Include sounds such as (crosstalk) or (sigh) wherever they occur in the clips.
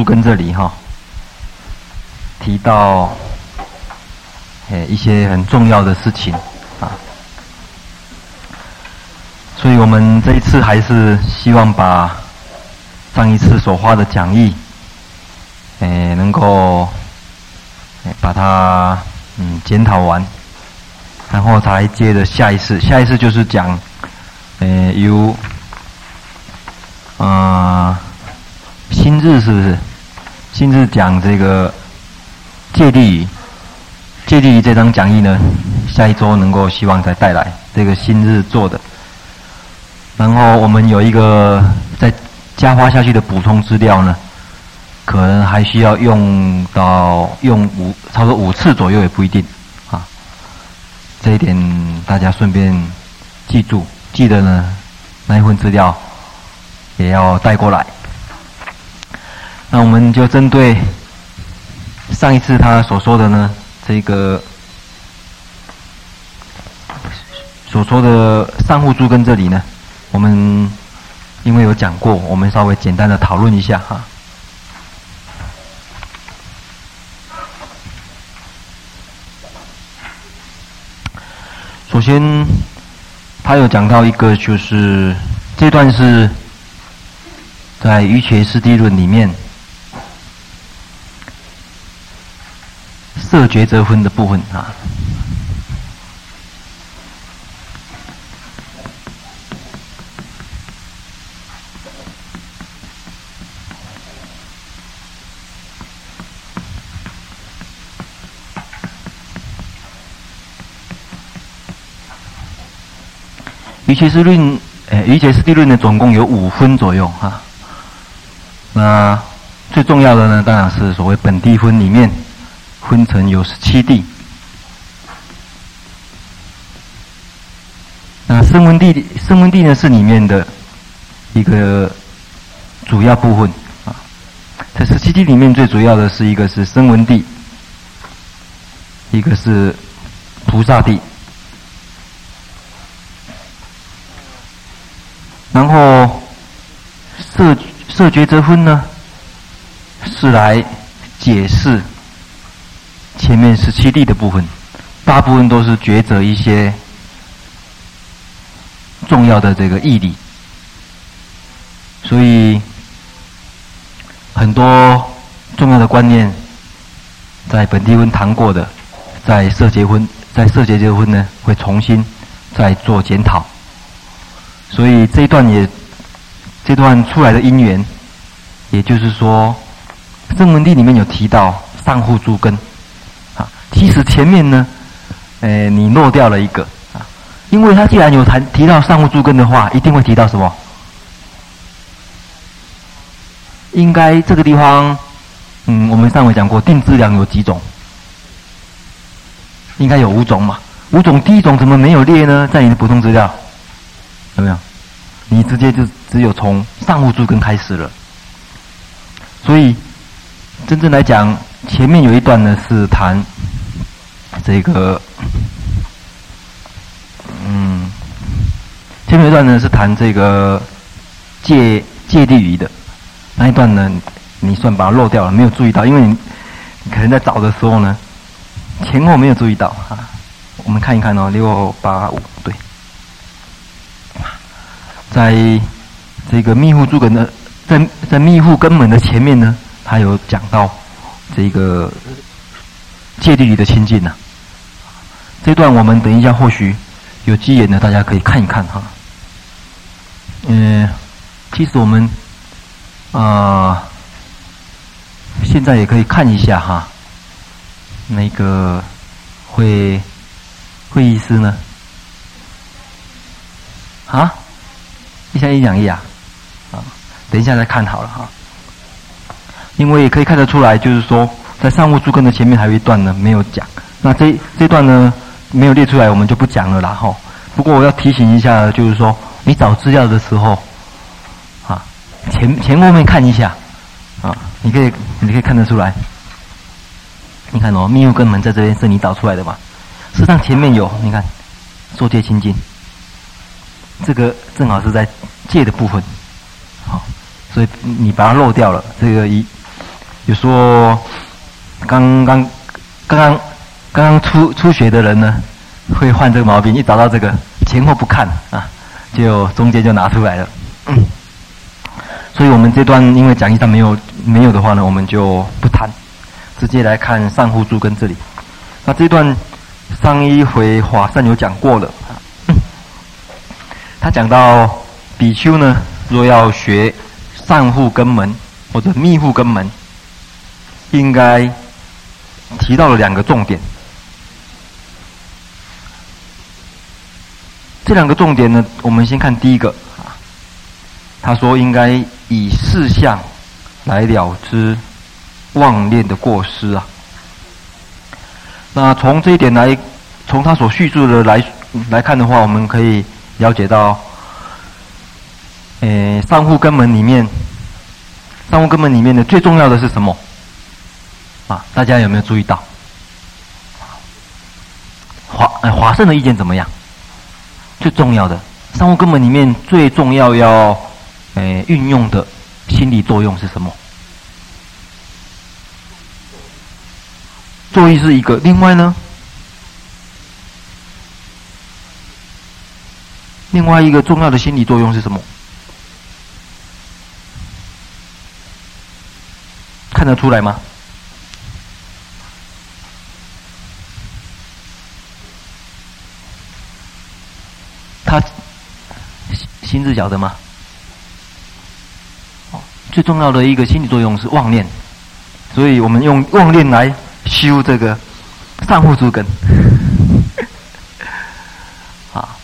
书根这里哈，提到诶一些很重要的事情啊，所以我们这一次还是希望把上一次所花的讲义，诶能够把它嗯检讨完，然后才接着下一次，下一次就是讲诶有啊。新日是不是？新日讲这个戒律仪，戒律仪这张讲义呢，下一周能够希望再带来这个新日做的。然后我们有一个再加花下去的补充资料呢，可能还需要用到用五差不多五次左右也不一定啊。这一点大家顺便记住，记得呢那一份资料也要带过来。那我们就针对上一次他所说的呢，这个所说的上户诸根这里呢，我们因为有讲过，我们稍微简单的讨论一下哈。首先，他有讲到一个，就是这段是在《瑜伽师地论》里面。色觉则分的部分啊，瑜伽师论，诶，瑜伽师地论呢，总共有五分左右哈。那最重要的呢，当然是所谓本地分里面。分成有十七地，那声闻地，声闻地呢是里面的一个主要部分啊。在十七地里面最主要的是一个是声闻地，一个是菩萨地，然后色色觉则分呢是来解释。前面十七地的部分，大部分都是抉择一些重要的这个义理，所以很多重要的观念在本地分谈过的，在色结婚，在色结这分呢，会重新再做检讨。所以这一段也这段出来的因缘，也就是说，圣文帝里面有提到上护诸根。其实前面呢，诶，你漏掉了一个啊，因为他既然有谈提到上物诸根的话，一定会提到什么？应该这个地方，嗯，我们上回讲过，定质量有几种？应该有五种嘛？五种，第一种怎么没有列呢？在你的补充资料有没有？你直接就只有从上物诸根开始了，所以真正来讲，前面有一段呢是谈。这个，嗯，前面一段呢是谈这个戒戒律仪的，那一段呢，你算把它漏掉了，没有注意到，因为你可能在找的时候呢，前后没有注意到啊。我们看一看哦，六八五对，在这个密护诸根的，在在密护根本的前面呢，他有讲到这个戒律仪的清净呢。这段我们等一下或许有机缘呢，大家可以看一看哈。嗯，其实我们啊、现在也可以看一下哈。那个会会议室呢？啊？一下一两页啊？啊，等一下再看好了哈。因为可以看得出来，就是说在上护诸根的前面还有一段呢没有讲。那这这段呢？没有列出来，我们就不讲了啦。哈，不过我要提醒一下，就是说你找资料的时候，啊，前前后面看一下，啊，你可以你可以看得出来。你看哦，密护根门在这边是你找出来的嘛？实上前面有，你看，受戒清净，这个正好是在戒的部分，好，所以你把它漏掉了。这个一有说刚刚刚刚刚刚初初学的人呢，会患这个毛病，一找到这个前后不看啊，就中间就拿出来了。嗯、所以我们这段因为讲义上没有没有的话呢，我们就不谈，直接来看上护诸根这里。那这段上一回华善有讲过了。他讲到比丘呢，若要学上护根门或者密护根门，应该提到了两个重点。这两个重点呢，我们先看第一个啊。他说应该以四项来了知妄念的过失啊。那从这一点来，从他所叙述的来来看的话，我们可以。了解到，诶，上护根本里面，上护根本里面的最重要的是什么？啊，大家有没有注意到？华诶华盛的意见怎么样？最重要的商务根本里面最重要要诶运用的心理作用是什么？作意是一个，另外呢？另外一个重要的心理作用是什么？看得出来吗？他心智晓得吗？最重要的一个心理作用是妄念，所以我们用妄念来修这个上护诸根。啊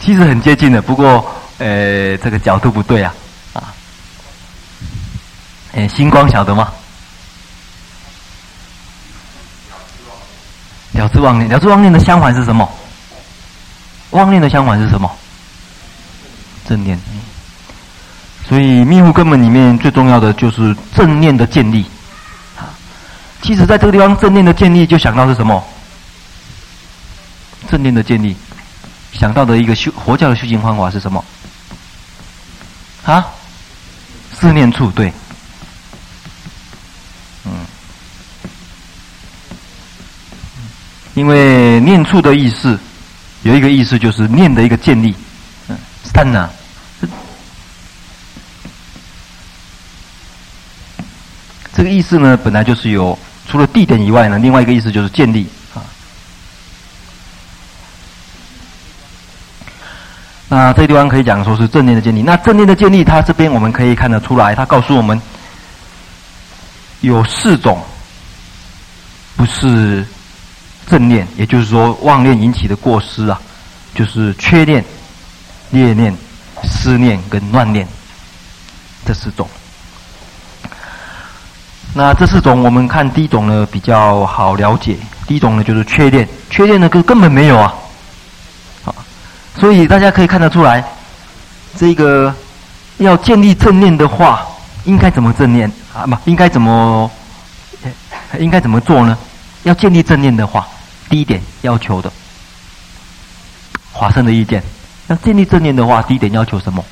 其实很接近的，不过，呃，这个角度不对啊，啊，哎，星光晓得吗？了知妄念，了知妄念的相反是什么？妄念的相反是什么？正念。所以密护根本里面最重要的就是正念的建立。其实在这个地方，正念的建立就想到是什么？正念的建立。想到的一个修佛教的修行方法是什么？啊，四念处对，嗯，因为念处的意思有一个意思就是念的一个建立，嗯，三呢，这个意思呢本来就是有除了地点以外呢，另外一个意思就是建立啊。那这地方可以讲说是正念的建立。那正念的建立，它这边我们可以看得出来，它告诉我们有四种不是正念，也就是说妄念引起的过失啊，就是缺念、劣念、思念跟乱念这四种。那这四种，我们看第一种呢比较好了解。第一种呢就是缺念，缺念呢根根本没有啊。所以大家可以看得出来，这个要建立正念的话，应该怎么正念啊？不，应该怎么应该怎么做呢？要建立正念的话，第一点要求的，华生的意见，要建立正念的话，第一点要求什么？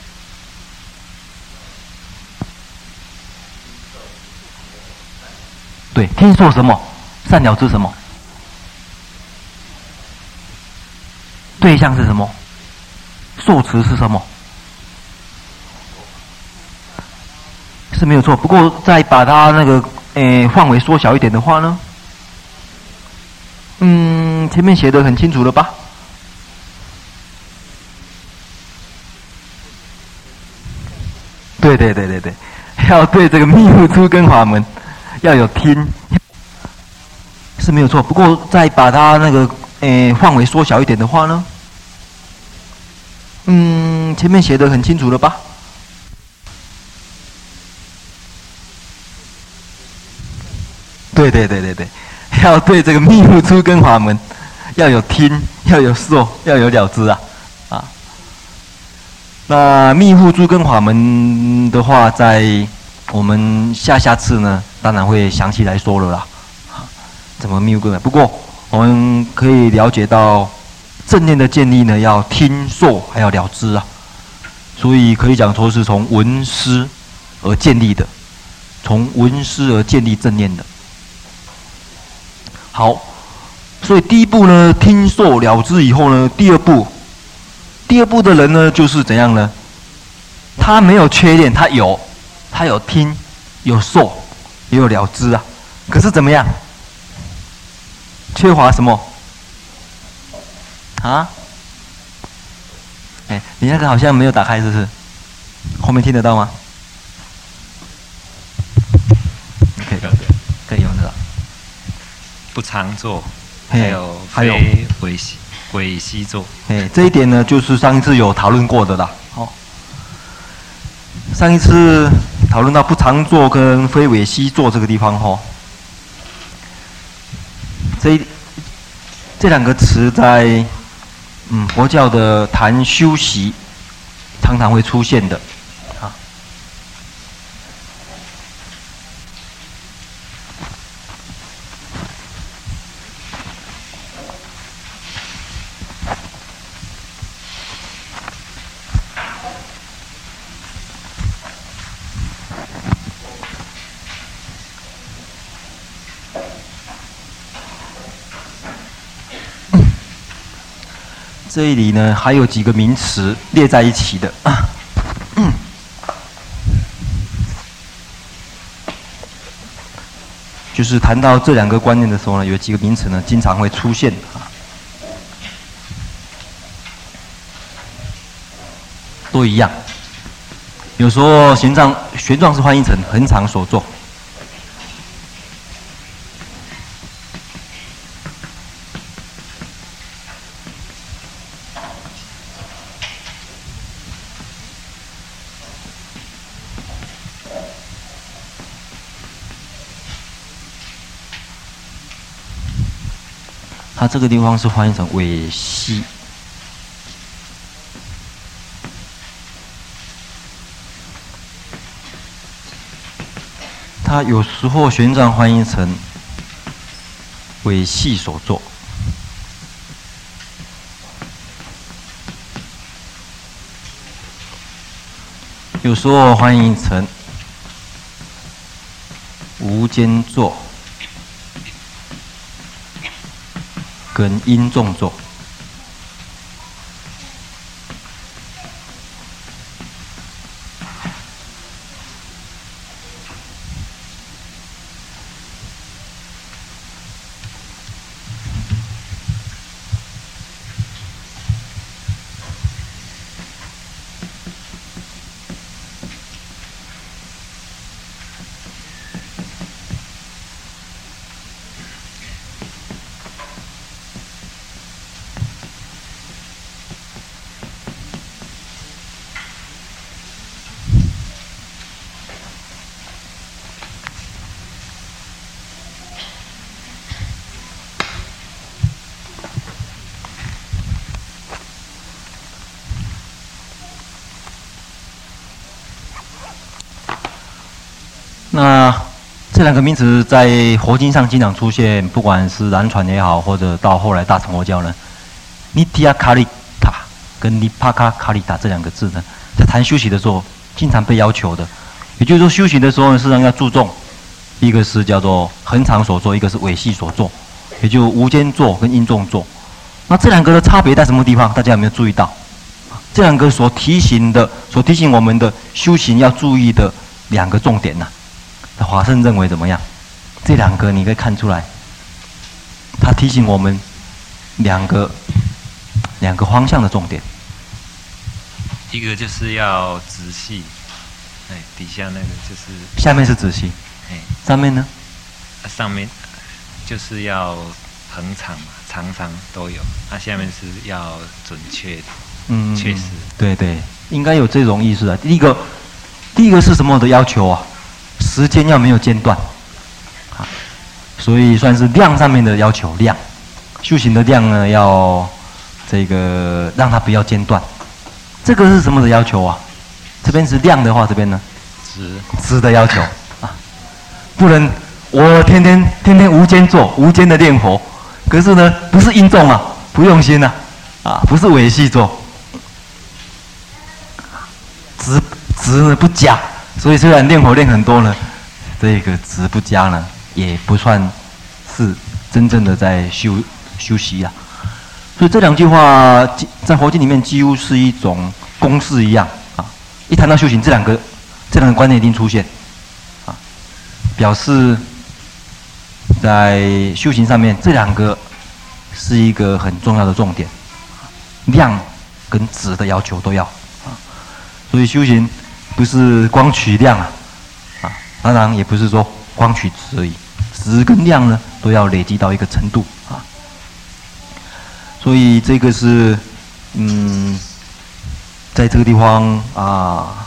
对，听说什么？善了知什么？对象是什么？受持是什么？是没有错。不过再把它那个诶范围缩小一点的话呢，嗯，前面写的很清楚了吧？对对对对对，(laughs) 要对这个密护出根法门要有听，是没有错。不过再把它那个诶范围缩小一点的话呢？嗯，前面写的很清楚了吧？对对对对对，(laughs) 要对这个密护出根法门要有听，要有说，要有了知啊啊！那密护诸根法门的话，在我们下下次呢，当然会详细来说了啦。怎么密护根？不过我们可以了解到。正念的建立呢，要听说还要了知啊，所以可以讲说是从闻思而建立的。从闻思而建立正念的。好，所以第一步呢，听受了之以后呢，第二步，第二步的人呢，就是怎样呢？他没有缺点，他有，他有听，有受，也有了知啊。可是怎么样？缺乏什么？啊？哎，你那个好像没有打开，是不是？后面听得到吗？可以，可以用的。不常坐，还有还有微细微细坐。哎，这一点呢，就是上一次有讨论过的啦。好，上一次讨论到不常坐跟非伪西坐这个地方，哈。这一这两个词在嗯佛教的谈修习常常会出现的。这里呢，还有几个名词列在一起的，(coughs) 就是谈到这两个观念的时候呢，有几个名词呢，经常会出现啊，都一样。有时候玄奘玄奘是翻译成恒常所作。这个地方是翻译成尾细，它有时候旋转翻译成尾细所作，有时候翻译成无间坐。跟因众坐。那这两个名词在佛经上经常出现，不管是南传也好，或者到后来大乘佛教呢，尼提亚卡里塔跟尼帕卡卡里塔这两个字呢，在谈修习的时候经常被要求的。也就是说，修行的时候呢，实上要注重一个是叫做恒常所作，一个是微细所作，也就无间作跟应众作。那这两个的差别在什么地方？大家有没有注意到？这两个所提醒的，所提醒我们的修行要注意的两个重点呢、华盛认为怎么样？这两个你可以看出来，他提醒我们两个两个方向的重点。一个就是要仔细，哎，底下那个就是下面是仔细，哎，上面呢？上面就是要恒常嘛，常常都有。那、啊、下面是要准确的，嗯，确实，对对，应该有这种意思啊。第一个，第一个是什么的要求啊？时间要没有间断，啊，所以算是量上面的要求。量，修行的量呢，要这个让它不要间断。这个是什么的要求啊？这边是量的话，这边呢？值值的要求啊，不能我天天天天无间做，无间的念佛，可是呢，不是因重啊，不用心呐，啊，不是微细坐，质质呢不假。所以虽然念佛念很多了，这个值不佳呢，也不算是真正的在修修习啊。所以这两句话在佛经里面几乎是一种公式一样啊。一谈到修行，这两个这两个观念一定出现啊，表示在修行上面这两个是一个很重要的重点，量跟质的要求都要啊。所以修行不是光取量啊，啊，当然也不是说光取值而已，值跟量呢都要累积到一个程度啊。所以这个是，嗯，在这个地方啊，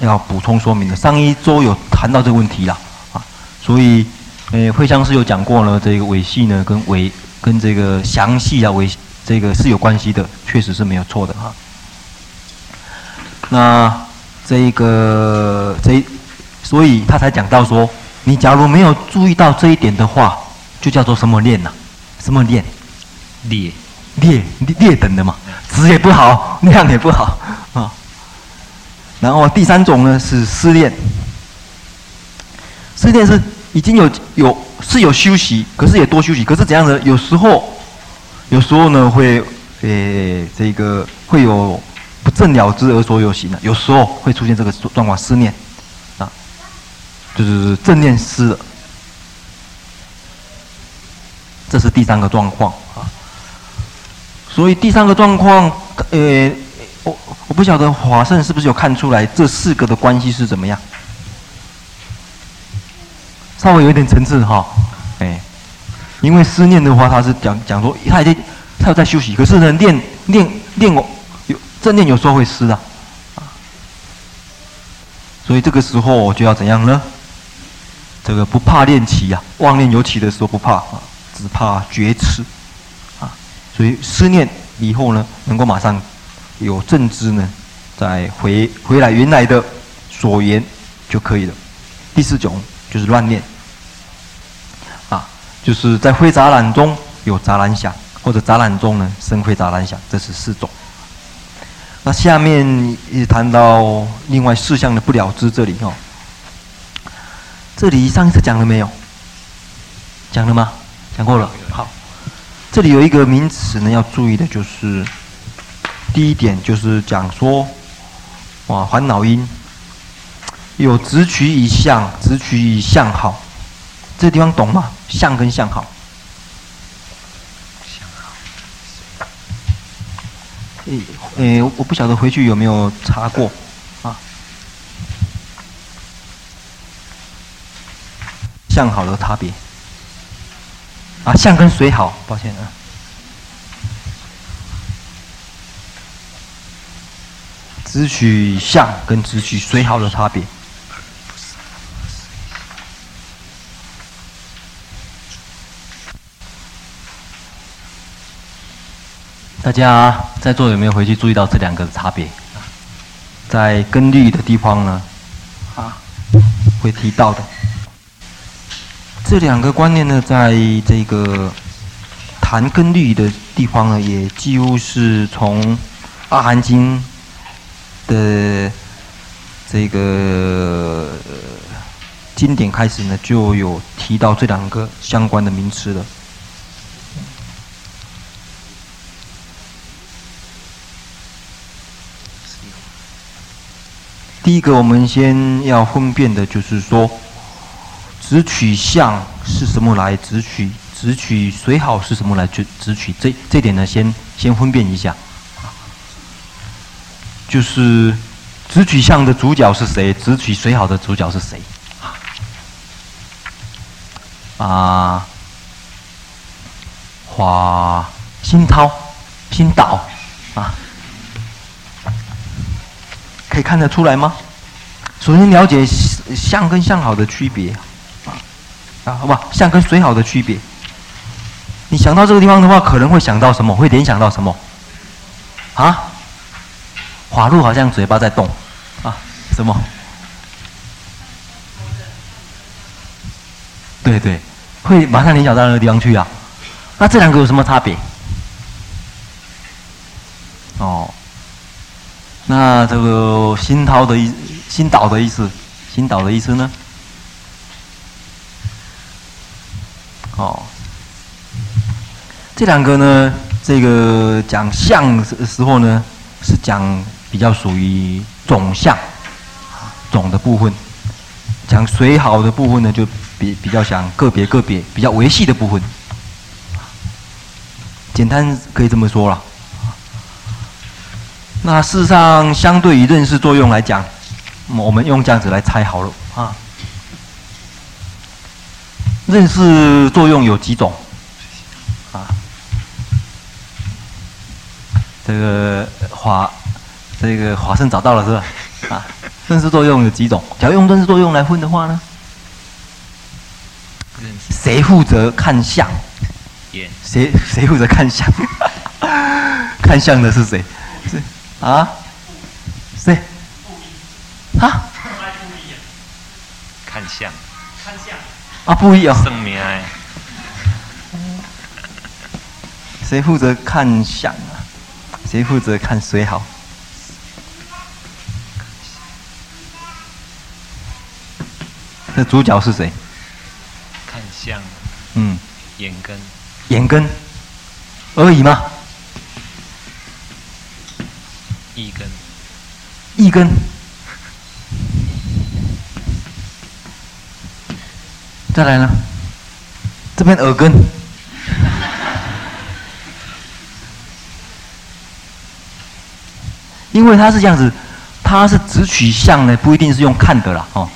要补充说明的。上一周有谈到这个问题了啊，所以，呃，慧香师有讲过呢，这个尾系呢，跟尾跟这个详细啊，尾这个是有关系的，确实是没有错的哈。那这一个这，所以他才讲到说，你假如没有注意到这一点的话，就叫做什么念呐？什么念？劣。劣劣等的嘛，质也不好，量也不好啊。然后第三种呢是失恋，失恋是已经有有是有休息，可是也多休息，可是怎样的？有时候有时候呢会诶这个会有不正了之而所有行的，有时候会出现这个状况，思念啊，就是正念失，这是第三个状况啊。所以第三个状况，呃，我我不晓得华盛是不是有看出来这四个的关系是怎么样？稍微有一点层次哈，哎，因为思念的话，他是讲讲说他已经他有在休息，可是呢，念念念我正念有时候会失啊，啊，所以这个时候我就要怎样呢？这个不怕念起呀，妄念有起的时候不怕啊，只怕觉迟。所以思念以后呢，能够马上有正知呢，再回回来原来的所缘就可以了。第四种就是乱念，啊，就是在灰杂染中有杂染想，或者杂染中呢生灰杂染想，这是四种。那下面也谈到另外四项的不了知，这里哦，这里上一次讲了没有？讲了吗？讲过了。好。这里有一个名词呢，要注意的就是，第一点就是讲说，哇，烦恼因有执取以相，执取以相好，这地方懂吗？相跟相好。相好。诶诶，我不晓得回去有没有查过啊？相好的差别。啊，相跟水好，抱歉啊。只取相跟只取水好的差别。大家在座有没有回去注意到这两个的差别？在根律的地方呢，啊，会提到的。这两个观念呢，在这个谈根律的地方呢，也几乎是从《阿含经》的这个经典开始呢，就有提到这两个相关的名词了。第一个，我们先要分辨的就是说。执取相是什么来？执取执取随好是什么来？执执取这这点呢，先先分辨一下。就是执取相的主角是谁？执取随好的主角是谁？啊，华新涛新岛啊，可以看得出来吗？首先了解相跟相好的区别。啊，啊好吧，相跟水好的区别。你想到这个地方的话，可能会想到什么？会联想到什么？啊？法入好像嘴巴在动，啊？什么？对对，会马上联想到那个地方去啊。那这两个有什么差别？哦，那这个新涛的意，新岛的意思，新岛的意思呢？哦，这两个呢，这个讲相的时候呢，是讲比较属于总相，总的部分；讲水好的部分呢，就比比较想个别个别比较维系的部分。简单可以这么说了。那事实上，相对于认识作用来讲，我们用这样子来猜好了啊。认识作用有几种？啊，这个华，这个华生找到了是吧？啊，认识作用有几种？假如用认识作用来分的话呢？谁负责看相？谁谁负责看相？(laughs) 看相的是谁？是啊？谁？啊？看相。看相。啊，不一样。生命哎。谁负责看相啊？谁负责看谁好？这主角是谁？看相。嗯。眼根。眼根而已吗？意根。一根。再来呢？这边耳根。因为它是这样子，它是直取向呢，不一定是用看的啦，哦，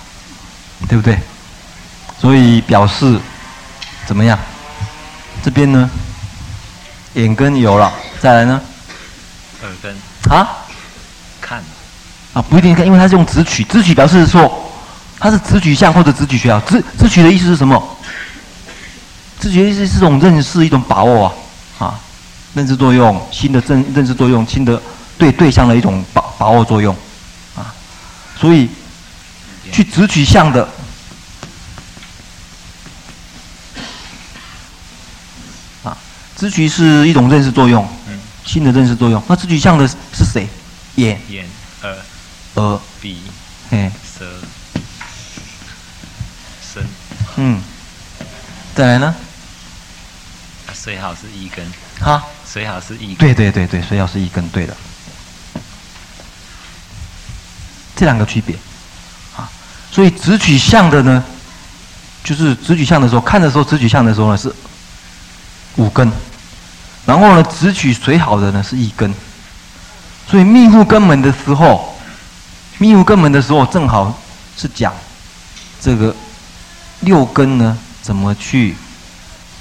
对不对？所以表示怎么样？这边呢，眼根有了，再来呢，耳根啊，看啊，不一定看，因为它是用直取，直取表示说它是直取向或者直取学啊，直直取的意思是什么？直取的意思是一种认识，一种把握啊，啊，认知作用，新的认认识作用，新的对对象的一种把把握作用，啊，所以去直取向的。啊直取是一种认识作用，嗯，新的认识作用。那直取向的是谁？眼、眼、耳、耳、鼻、嘿、舌、身。嗯，再来呢？水，好是一根。哈？水好是一根。对对对对，水好是一根，对的。这两个区别，啊，所以直取向的呢，就是直取向的时候，看的时候，直取向的时候呢是五根。然后呢，直取水好的呢是一根，所以密户根门的时候，密户根门的时候正好是讲这个六根呢怎么去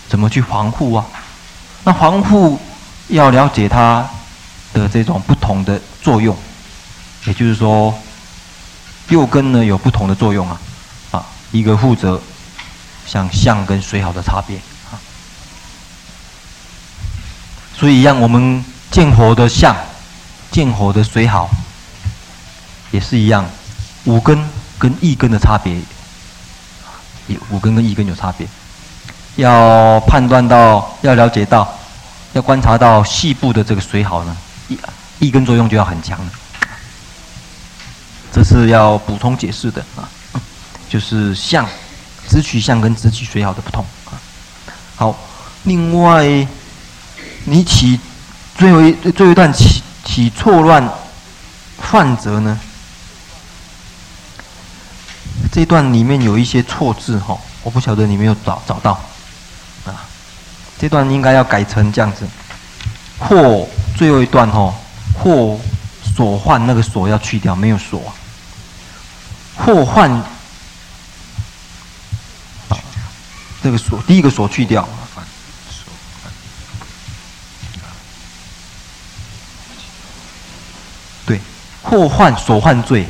怎么去防护啊？那防护要了解它的这种不同的作用，也就是说六根呢有不同的作用啊啊，一个负责像相跟随好的差别啊。所以，让我们见火的相，见火的随好，也是一样，五根跟一根的差别，五根跟一根有差别。要判断到，要了解到，要观察到细部的这个水好呢，一一根作用就要很强了。这是要补充解释的啊，就是相，直取相跟直取水好的不同啊。好，另外。你起最后一最后一段起起错乱犯则呢？这段里面有一些错字哈，我不晓得你没有找找到啊。这段应该要改成这样子，或最后一段哈，或所换那个所要去掉，没有所，或患啊，这个所第一个所去掉。对或患所患罪，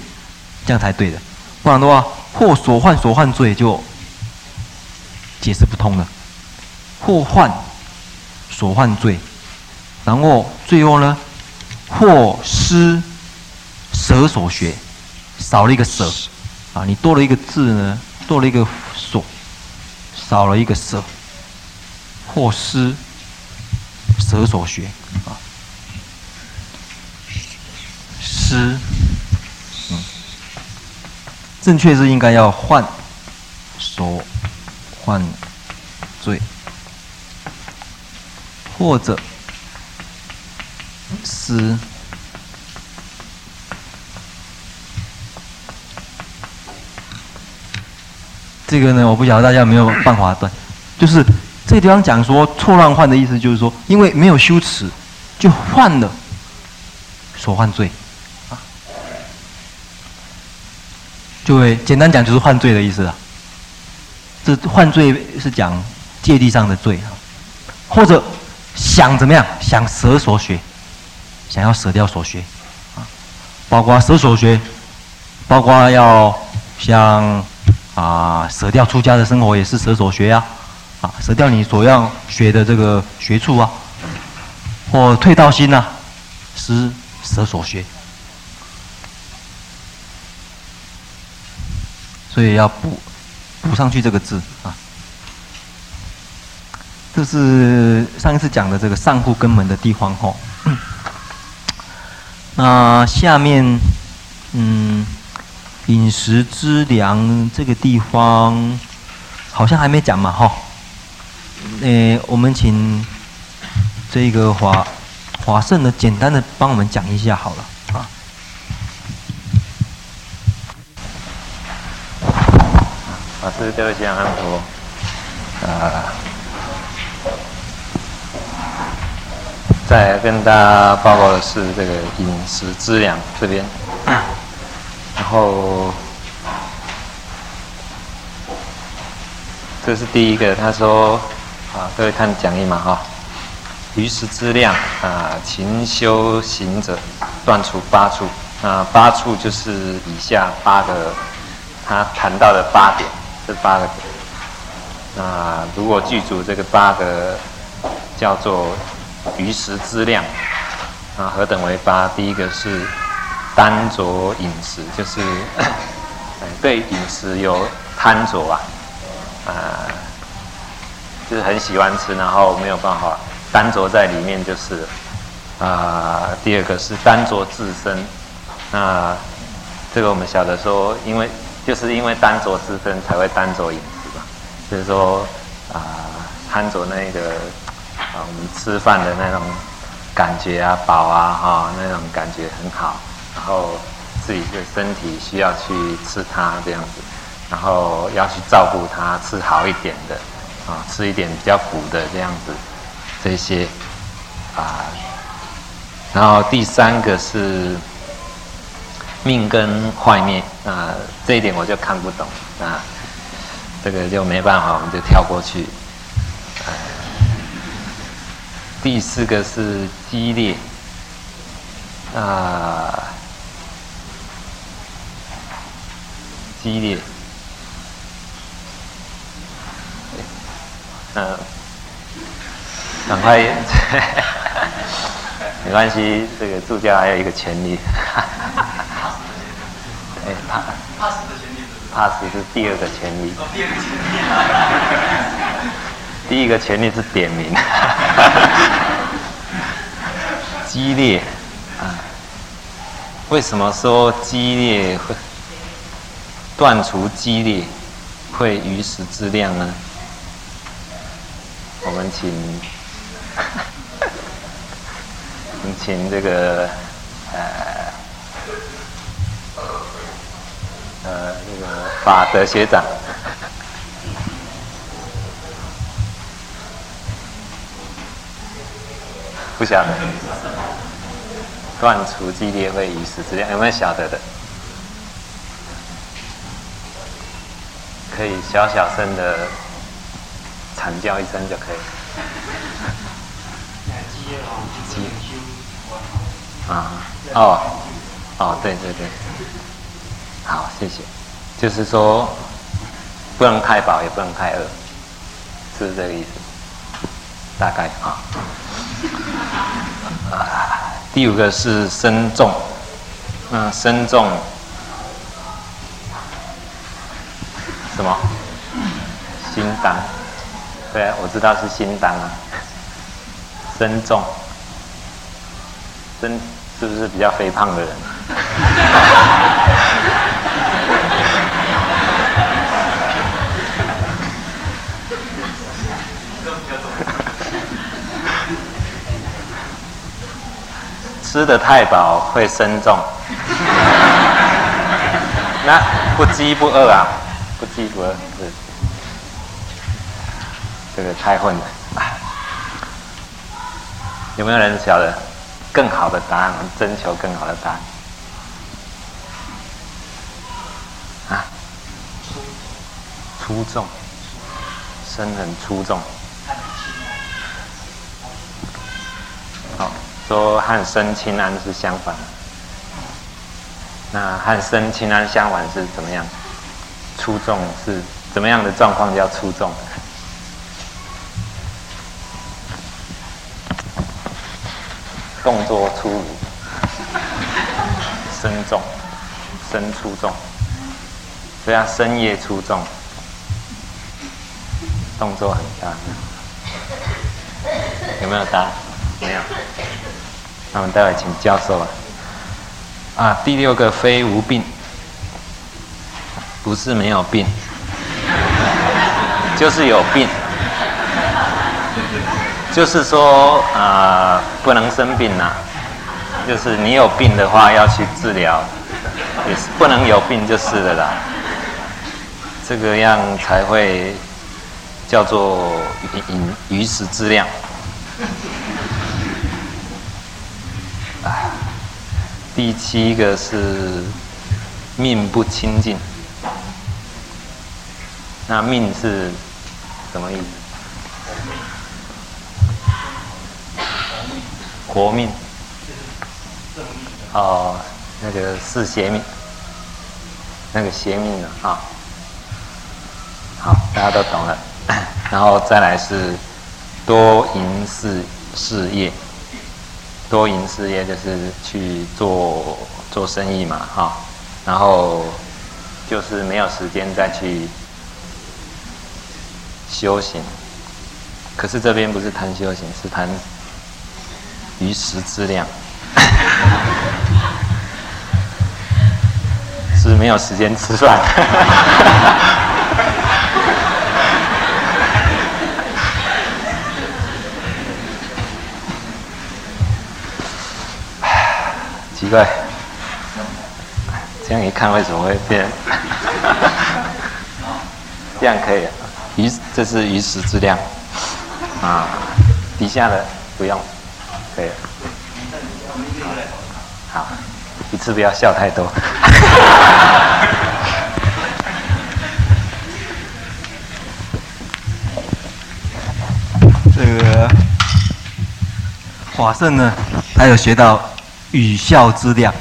这样才对的，不然的话，或所患所患罪就解释不通了。或患所患罪，然后最后呢，或失舍所学，少了一个舍，啊，你多了一个字呢，多了一个所，少了一个舍，或失舍所学啊。失，正确是应该要换所换罪。或者是这个呢，我不晓得大家有没有办法断，就是这个地方讲说错乱犯的意思，就是说因为没有羞耻，就犯了所犯罪。对简单讲，就是犯罪的意思啊。这犯罪是讲戒律上的罪啊，或者想怎么样，想舍所学，想要舍掉所学啊，包括舍所学，包括要像啊舍掉出家的生活，也是舍所学呀，啊舍掉你所要学的这个学处啊，或退道心呐，是舍所学。所以要补补上去这个字啊，这是上一次讲的这个上户根门的地方吼。(coughs) 那下面嗯，饮食之粮这个地方好像还没讲嘛吼。诶，我们请这个华华盛的简单的帮我们讲一下好了。法师，各位吉祥安佛。啊，再来跟大家报告的是这个饮食质量这边，然后这是第一个，他说啊，各位看讲义嘛哈，余食质量啊，勤修行者断除八处，那八处就是以下八个他谈到的八点。这八个点，那如果具足这个八个，叫做余食资粮，啊，何等为八？第一个是贪着饮食，就是对饮食有贪着啊，啊，就是很喜欢吃，然后没有办法贪着在里面，就是啊。第二个是贪着自身，那这个我们晓得说，因为。就是因为单着自身，才会单着饮食嘛。就是说，啊、呃，贪着那个啊、我们吃饭的那种感觉啊，饱啊，哈、那种感觉很好。然后自己的身体需要去吃它这样子，然后要去照顾它，吃好一点的，啊、吃一点比较补的这样子，这些啊、然后第三个是。命根坏灭啊，这一点我就看不懂啊，这个就没办法，我们就跳过去。第四个是激烈啊，激烈，嗯，赶快，(laughs) 没关系，这个助教还有一个权利。怕怕死的权利，怕死是第二个权利。第二个权利。(laughs) 第一个权利是点名。(laughs) 激烈啊？为什么说激烈会断除激烈会鱼食之量呢？我们请，(laughs) 我们请这个呃。呃，那个法德学长，不晓得，断除激烈会余食资粮，有没有晓得的？可以小小声的惨叫一声就可以。啊，哦，哦，对对对。好，谢谢。就是说，不能太饱，也不能太饿，是不是这个意思？大概啊。啊，第五个是身重，嗯，身重什么？心当。对啊，我知道是心当啊。身重，身是不是比较肥胖的人？吃得太饱会身重。(laughs) 那不饥不饿啊，不饥不饿是这个太混了。有没有人晓得更好的答案？我们征求更好的答案。啊，粗重，身很粗重。好，说和身轻安是相反的。那和身轻安相反是怎么样？粗重是怎么样的状况叫粗重？动作粗鲁，身重，身粗重，所以他身业粗重，动作很大。有没有答案？没有。那我们待会请教授了。啊，第六个非无病，不是没有病，(laughs) 就是有病。就是说啊、呃，不能生病呐、就是你有病的话要去治疗，也是不能有病就是的啦。这个样才会叫做鱼食质量。第七个是命不清净。那命是什么意思？活命，哦，那个是邪命，那个邪命了啊。好，大家都懂了。(coughs) 然后再来是多淫事事业，多营事业就是去做做生意嘛，哈。然后就是没有时间再去修行。可是这边不是谈修行，是谈。鱼食之量，(laughs) 是没有时间吃饭。奇怪，这样一看为什么会变？(laughs) 这样可以，鱼这是鱼食质量啊，底下的不用。可以了，好，一次不要笑太多。(laughs) 这个华胜呢，他有学到语效之量。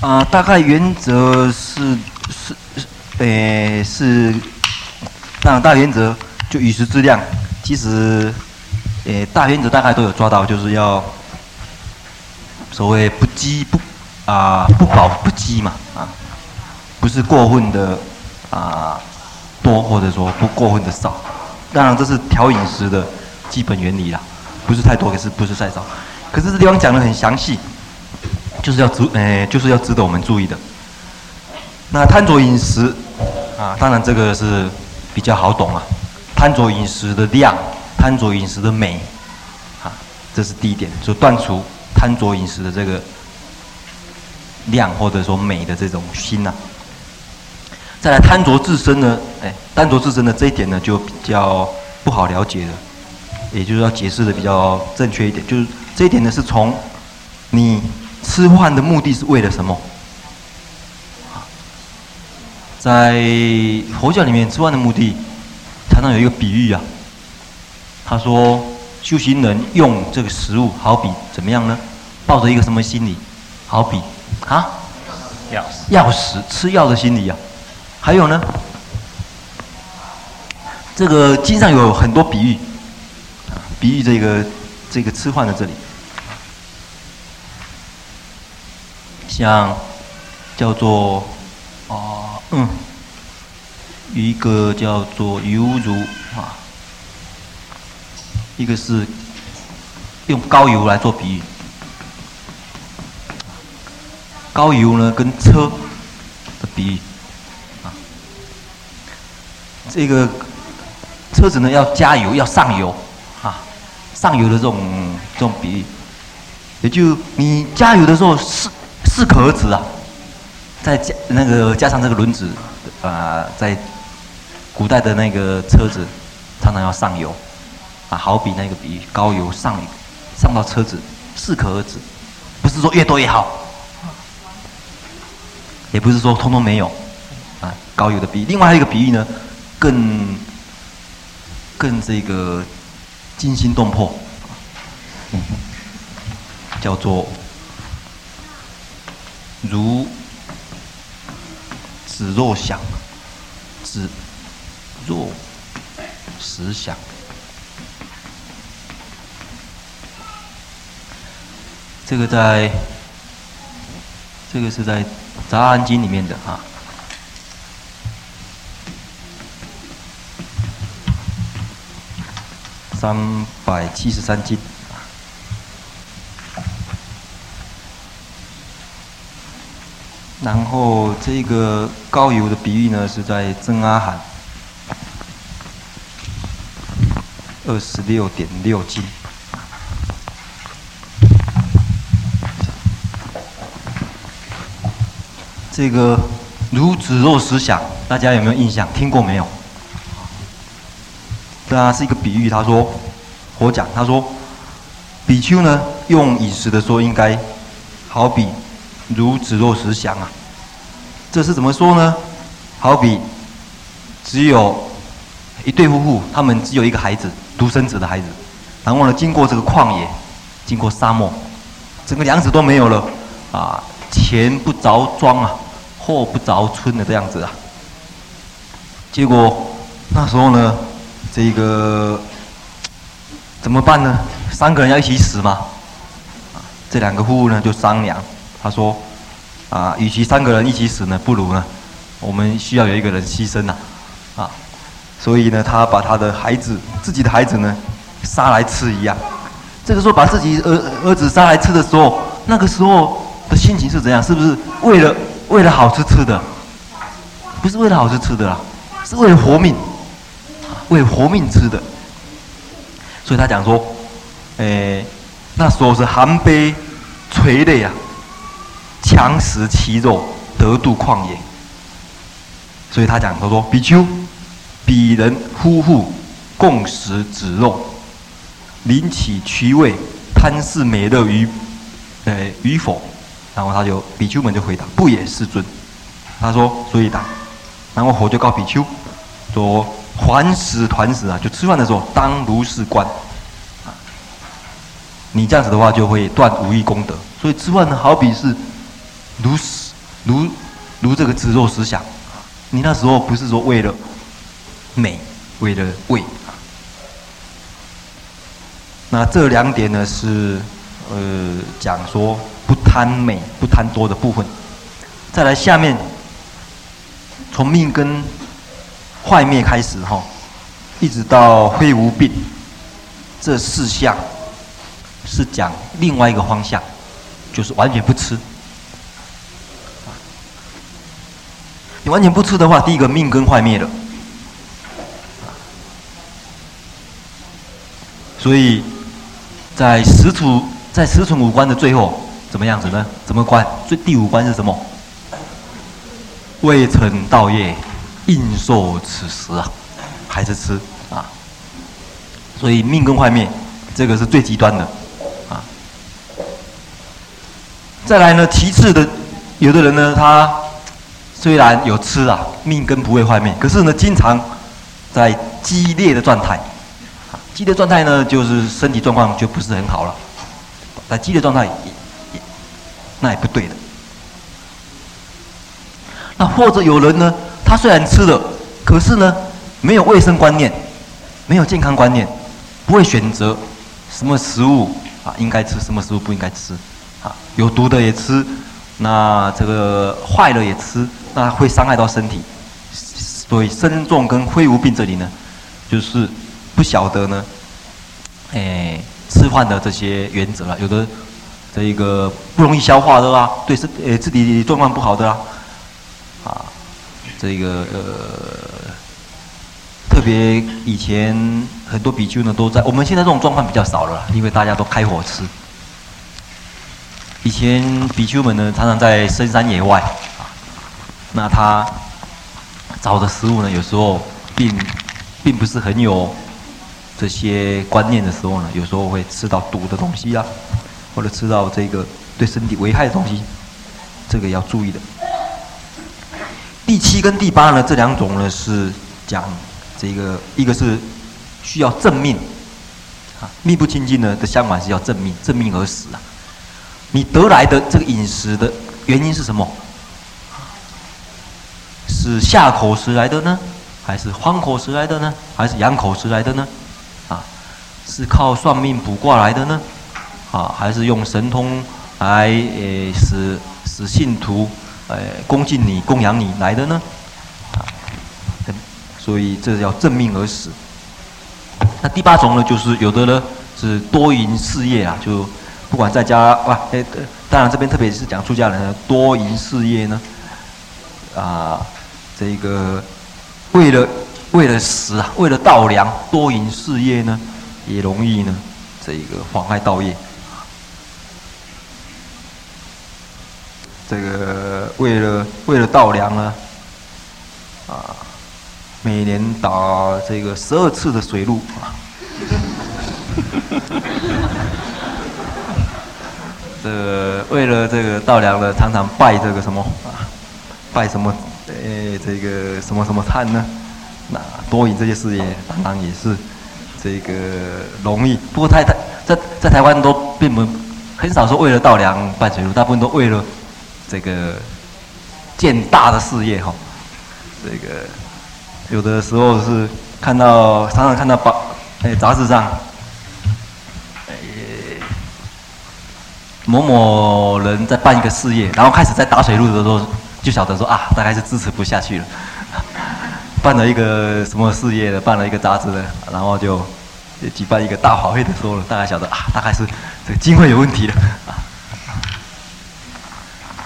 啊、(laughs) 呃，大概原则是是是，诶是，那大原则。就与时之量，其实，诶，大原则大概都有抓到，就是要所谓不饥不啊不饱不饥嘛啊，不是过分的啊多或者说不过分的少，当然这是调饮食的基本原理啦，不是太多，可是不是太少，可是这地方讲得很详细，就是要值诶就是要值得我们注意的。那贪着饮食啊，当然这个是比较好懂啊。贪着饮食的量，贪着饮食的美，啊，这是第一点，就断除贪着饮食的这个量或者说美的这种心呐、啊。再来贪着自身呢，哎，贪着自身的这一点呢就比较不好了解了，也就是要解释的比较正确一点，就是这一点呢是从你吃饭的目的是为了什么？在佛教里面吃饭的目的。常常有一个比喻啊，他说修行人用这个食物，好比怎么样呢？抱着一个什么心理？好比啊，药药食吃药的心理啊。还有呢，这个经上有很多比喻，比喻这个这个吃饭的这里，像叫做啊嗯。一个叫做犹如啊，一个是用高油来做比喻，高油呢跟车的比喻啊，这个车子呢要加油要上油上游的这种这种比喻，也就你加油的时候适适可而止啊，再加那个加上这个轮子啊、呃，在古代的那个车子常常要上油啊，好比那个比高油上上到车子适可而止，不是说越多越好，也不是说通通没有。啊，高油的比喻。另外还有一个比喻呢，更更这个。惊心动魄，叫做如子若想，子若实想。这个在，这个是在《杂阿经》里面的啊。三百七十三斤，然后这个高油的比喻呢，是在增阿含二十六点六斤。这个如子若实想，大家有没有印象？听过没有？那，是一个比喻。他说，我讲，他说，比丘呢，用饮食的说，应该好比如子若实祥啊。这是怎么说呢？好比只有一对夫妇，他们只有一个孩子，独生子的孩子。然后呢，经过这个旷野，经过沙漠，整个粮食都没有了啊，前不着庄啊，后不着村的这样子啊。结果那时候呢？这个怎么办呢？三个人要一起死吗？这两个夫妇呢就商量，他说：“啊，与其三个人一起死呢，不如呢，我们需要有一个人牺牲呐，啊，所以呢，他把他的孩子，自己的孩子呢，杀来吃一样。这个时候把自己儿儿子杀来吃的时候，那个时候的心情是怎样？是不是为了为了好吃吃的？不是为了好吃吃的啦，是为了活命。”为活命吃的，所以他讲说，诶，那时候是含悲垂泪啊，强食其肉，得度旷野。所以他讲，他说比丘，彼人夫妇共食子肉，临起趣味，贪视美乐于，诶与否？然后他就比丘们就回答，不也，世尊。他说，所以答，然后佛就告比丘说。还食团食啊，就吃饭的时候当如是观，啊，你这样子的话就会断五欲功德。所以吃饭呢，好比是如如如这个子若实想，你那时候不是说为了美，为了味。那这两点呢是呃讲说不贪美不贪多的部分。再来下面从命根。坏灭开始哈，一直到非无病，这四项是讲另外一个方向，就是完全不吃。你完全不吃的话，第一个命根坏灭了，所以在十处在十存五关的最后怎么样子呢？怎么关？最第五关是什么？未成道业。应受此食啊，还是吃啊？所以命根坏灭，这个是最极端的啊。再来呢，其次的，有的人呢，他虽然有吃啊，命根不会坏灭，可是呢，经常在激烈的状态。激烈状态呢，就是身体状况就不是很好了。在激烈状态，那也不对的。那或者有人呢？他虽然吃了，可是呢，没有卫生观念，没有健康观念，不会选择什么食物啊应该吃，什么食物不应该吃，啊，有毒的也吃，那这个坏了也吃，那会伤害到身体。所以身重跟非无病这里呢，就是不晓得呢，哎，吃饭的这些原则了，有的这一个不容易消化的啦，对身呃自己状况不好的啦，啊。这个呃，特别以前很多比丘呢都在，我们现在这种状况比较少了，因为大家都开火吃。以前比丘们呢常常在深山野外啊，那他找的食物呢有时候并并不是很有这些观念的时候呢，有时候会吃到毒的东西啊，或者吃到这个对身体危害的东西，这个要注意的。第七跟第八呢，这两种呢是讲这个，一个是需要正命，啊，命不清净呢的相反是要正命，正命而死啊。你得来的这个饮食的原因是什么？是下口食来的呢，还是荒口食来的呢，还是养口食来的呢？啊，是靠算命卜卦来的呢？啊，还是用神通来呃使使信徒？呃，恭敬你、供养你来的呢，啊，所以这叫正命而死。那第八种呢，就是有的呢是多营事业啊，就不管在家哇，哎，当然这边特别是讲出家人的多营事业呢，啊，这个为了为了死啊，为了稻粮多营事业呢，也容易呢这个妨害道业。这个为了为了稻粮呢，啊，每年打这个十二次的水路啊，(laughs) 这为了这个稻粮呢，常常拜这个什么啊，拜什么？哎，这个什么什么忏呢？那多以这些事业，当然也是这个容易。不过在台在在台湾都并不很少说为了稻粮拜水路，大部分都为了。这个建大的事业哈，这个有的时候是看到常常看到报哎杂志上，哎某某人在办一个事业，然后开始在打水路的时候，就晓得说啊，大概是支持不下去了，(laughs) 办了一个什么事业的，办了一个杂志的，然后就举办一个大法会的时候，大概晓得啊，大概是这个经费有问题了啊。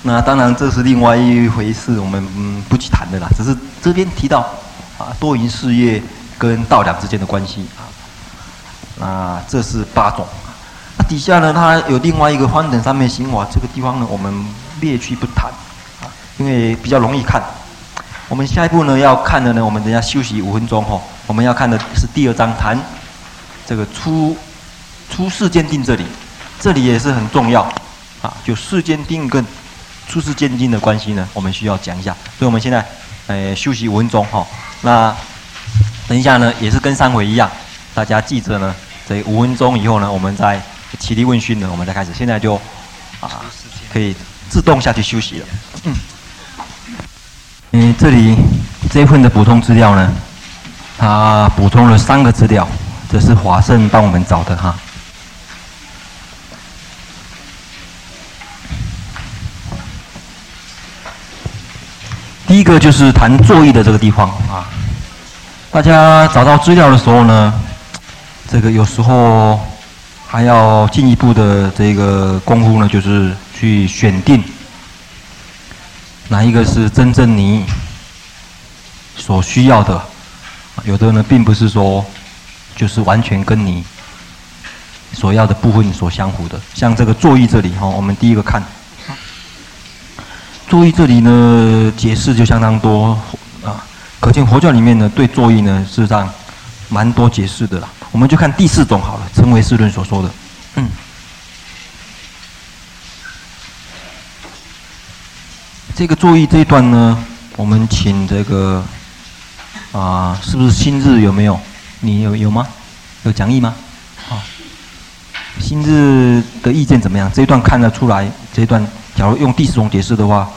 那当然，这是另外一回事，我们嗯不去谈的啦。只是这边提到啊，多云事业跟稻粮之间的关系啊。那这是八种。那底下呢，它有另外一个方等三昧行法，这个地方呢，我们略去不谈啊，因为比较容易看。我们下一步呢要看的呢，我们等下休息五分钟哦，我们要看的是第二章，谈这个初初世间定这里，这里也是很重要啊，就世间定跟。初世间定的关系呢，我们需要讲一下。所以我们现在，呃，休息五分钟哈。那等一下呢，也是跟上回一样，大家记着呢，这五分钟以后呢，我们再起立问讯呢，我们再开始。现在就啊，可以自动下去休息了。嗯。嗯，这里这一份的补充资料呢，它补充了三个资料，这是华盛帮我们找的哈。第一个就是谈作意的这个地方啊，大家找到资料的时候呢，这个有时候还要进一步的这个功夫呢，就是去选定哪一个是真正你所需要的，有的呢并不是说就是完全跟你所要的部分所相符的，像这个作意这里哈，我们第一个看。作意这里呢，解释就相当多啊，可见佛教里面呢，对作意呢，事实上蛮多解释的啦。我们就看第四种好了，成为世论所说的，嗯，这个作意这一段呢，我们请这个啊，是不是新日有没有？你有有吗？有讲义吗？啊，新日的意见怎么样？这一段看得出来，这一段假如用第四种解释的话。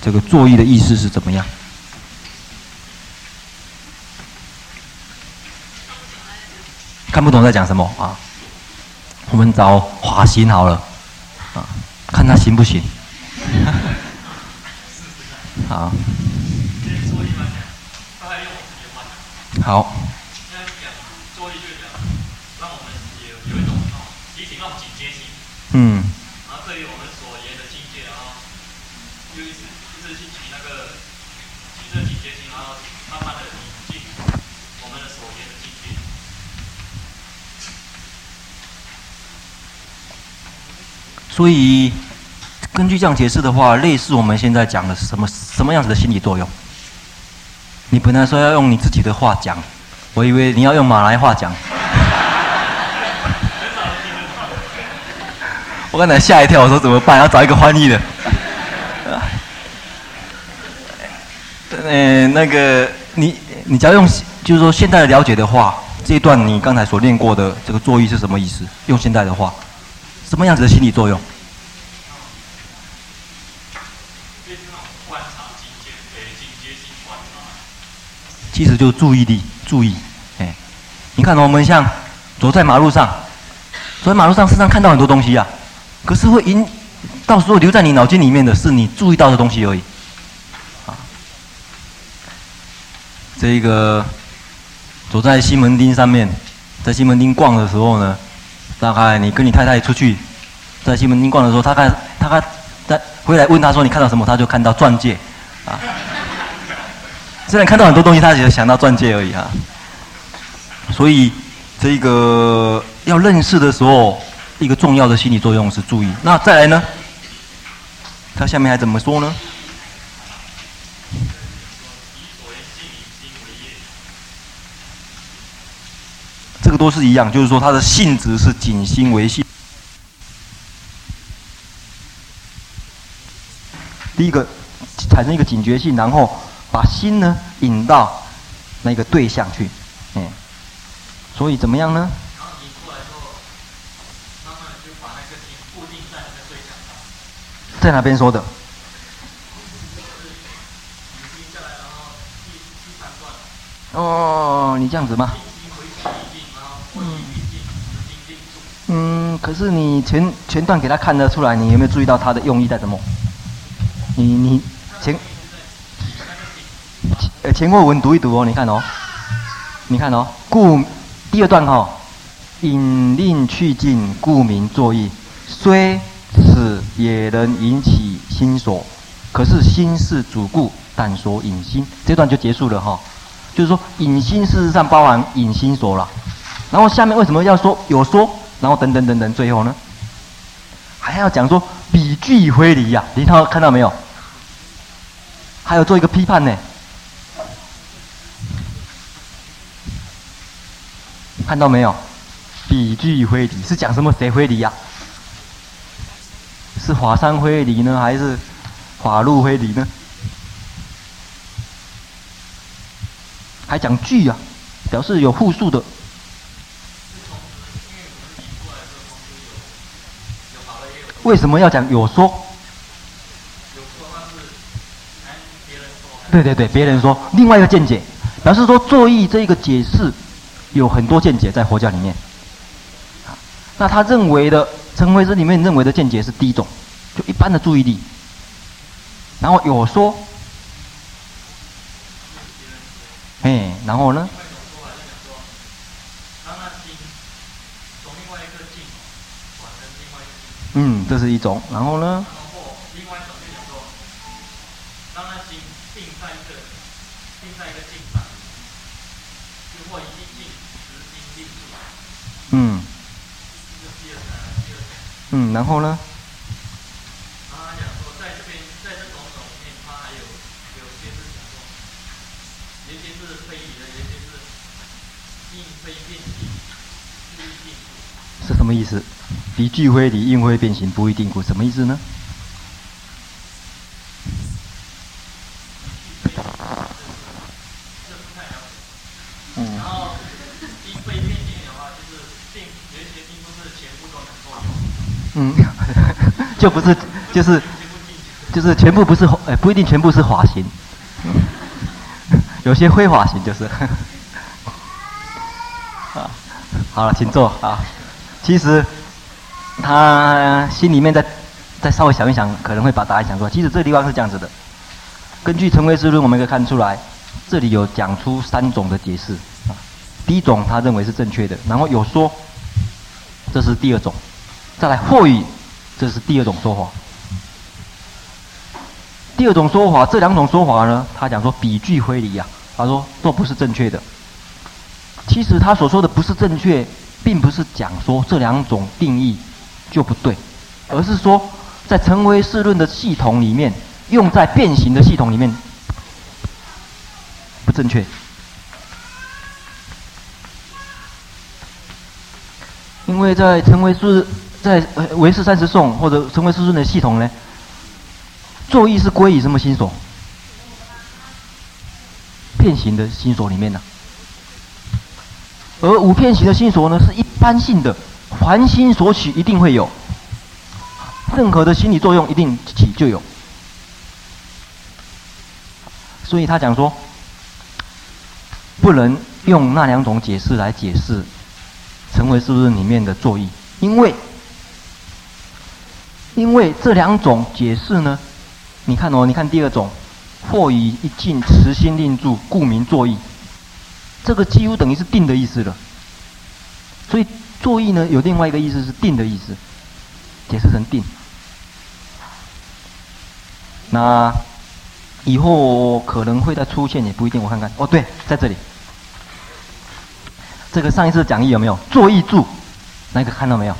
这个作意的意思是怎么样？看不懂在讲什么啊？我们找华行好了，啊，看他行不行？好。(laughs) 好。嗯。所以根据这样解释的话，类似我们现在讲的什么什么样子的心理作用？你本来说要用你自己的话讲，我以为你要用马来话讲。(laughs) 我刚才吓一跳，我说怎么办？要找一个翻译的。呃，那个你你只要用，就是说现在的了解的话，这一段你刚才所练过的这个作意是什么意思？用现在的话，什么样子的心理作用？其实就注意力，注意。哎，你看，我们像走在马路上，走在马路上，身上看到很多东西、啊。可是会引，到时候留在你脑筋里面的是你注意到的东西而已，啊，这个走在西门町上面，在西门町逛的时候呢，大概你跟你太太出去，在西门町逛的时候，他看他看在回来问他说你看到什么，他就看到钻戒，啊，虽然看到很多东西，他只是想到钻戒而已啊，所以这个要认识的时候。一个重要的心理作用是注意，那再来呢？他下面还怎么说呢？这个都是一样，就是说它的性质是谨心为性。第一个产生一个警觉性，然后把心呢引到那个对象去，嗯，所以怎么样呢？在哪边说的？哦，你这样子吗？可是你前前段给他看得出来，你有没有注意到他的用意在什么？你你前呃前后文读一读哦，你看哦，你看哦，故第二段哈、哦，引令去尽，故名作意，虽。此也能引起心所，可是心是主故，但说引心，这段就结束了哈。就是说引心事实上包含引心所了。然后下面为什么要说有说，然后等等等等，最后呢，还要讲说比句非离呀？林涛看到没有？还有做一个批判呢，看到没有？比句非离是讲什么？谁非离呀？是法山非离呢，还是法路非离呢？还讲句啊，表示有复数的。为什么要讲有说？对对对，别人说另外一个见解，表示说作意这一个解释有很多见解在佛教里面。那他认为的陈慧师里面认为的见解是第一种。就一般的注意力，然后有说，哎，然后呢？嗯，这是一种。然后呢？嗯。然后呢？是什么意思？比句非离，应非变形，不一定故，什么意思呢？嗯。然后应非变形的话，就是并有一些并不是全部都能做。嗯，(laughs) 就不是，就是，就是全部不是，哎，不一定全部是滑行。有些非滑行就是。(laughs) 啊，好了，请坐啊。其实他心里面再再稍微想一想，可能会把答案想出来。其实这个地方是这样子的，根据陈规思论，我们可以看出来，这里有讲出三种的解释。第一种他认为是正确的，然后有说，这是第二种，再来或与，这是第二种说法。第二种说法，这两种说法呢，他讲说比句非离呀，他说都不是正确的。其实他所说的不是正确。并不是讲说这两种定义就不对，而是说在成唯识论的系统里面，用在变形的系统里面不正确。因为在成唯识在唯识三十颂或者成唯识论的系统呢，作意是归于什么心所？变形的心所里面呢、而五片形的心所呢，是一般性的，凡心所起一定会有，任何的心理作用一定起就有，所以他讲说，不能用那两种解释来解释。成为是不是里面的作意，因为因为这两种解释呢，你看哦，你看第二种，或以一境持心令住，故名作意，这个几乎等于是定的意思了。所以作意呢，有另外一个意思是定的意思，解释成定。那以后可能会再出现，也不一定。我看看，哦，对，在这里。这个上一次讲义有没有作意住？那个看到没有？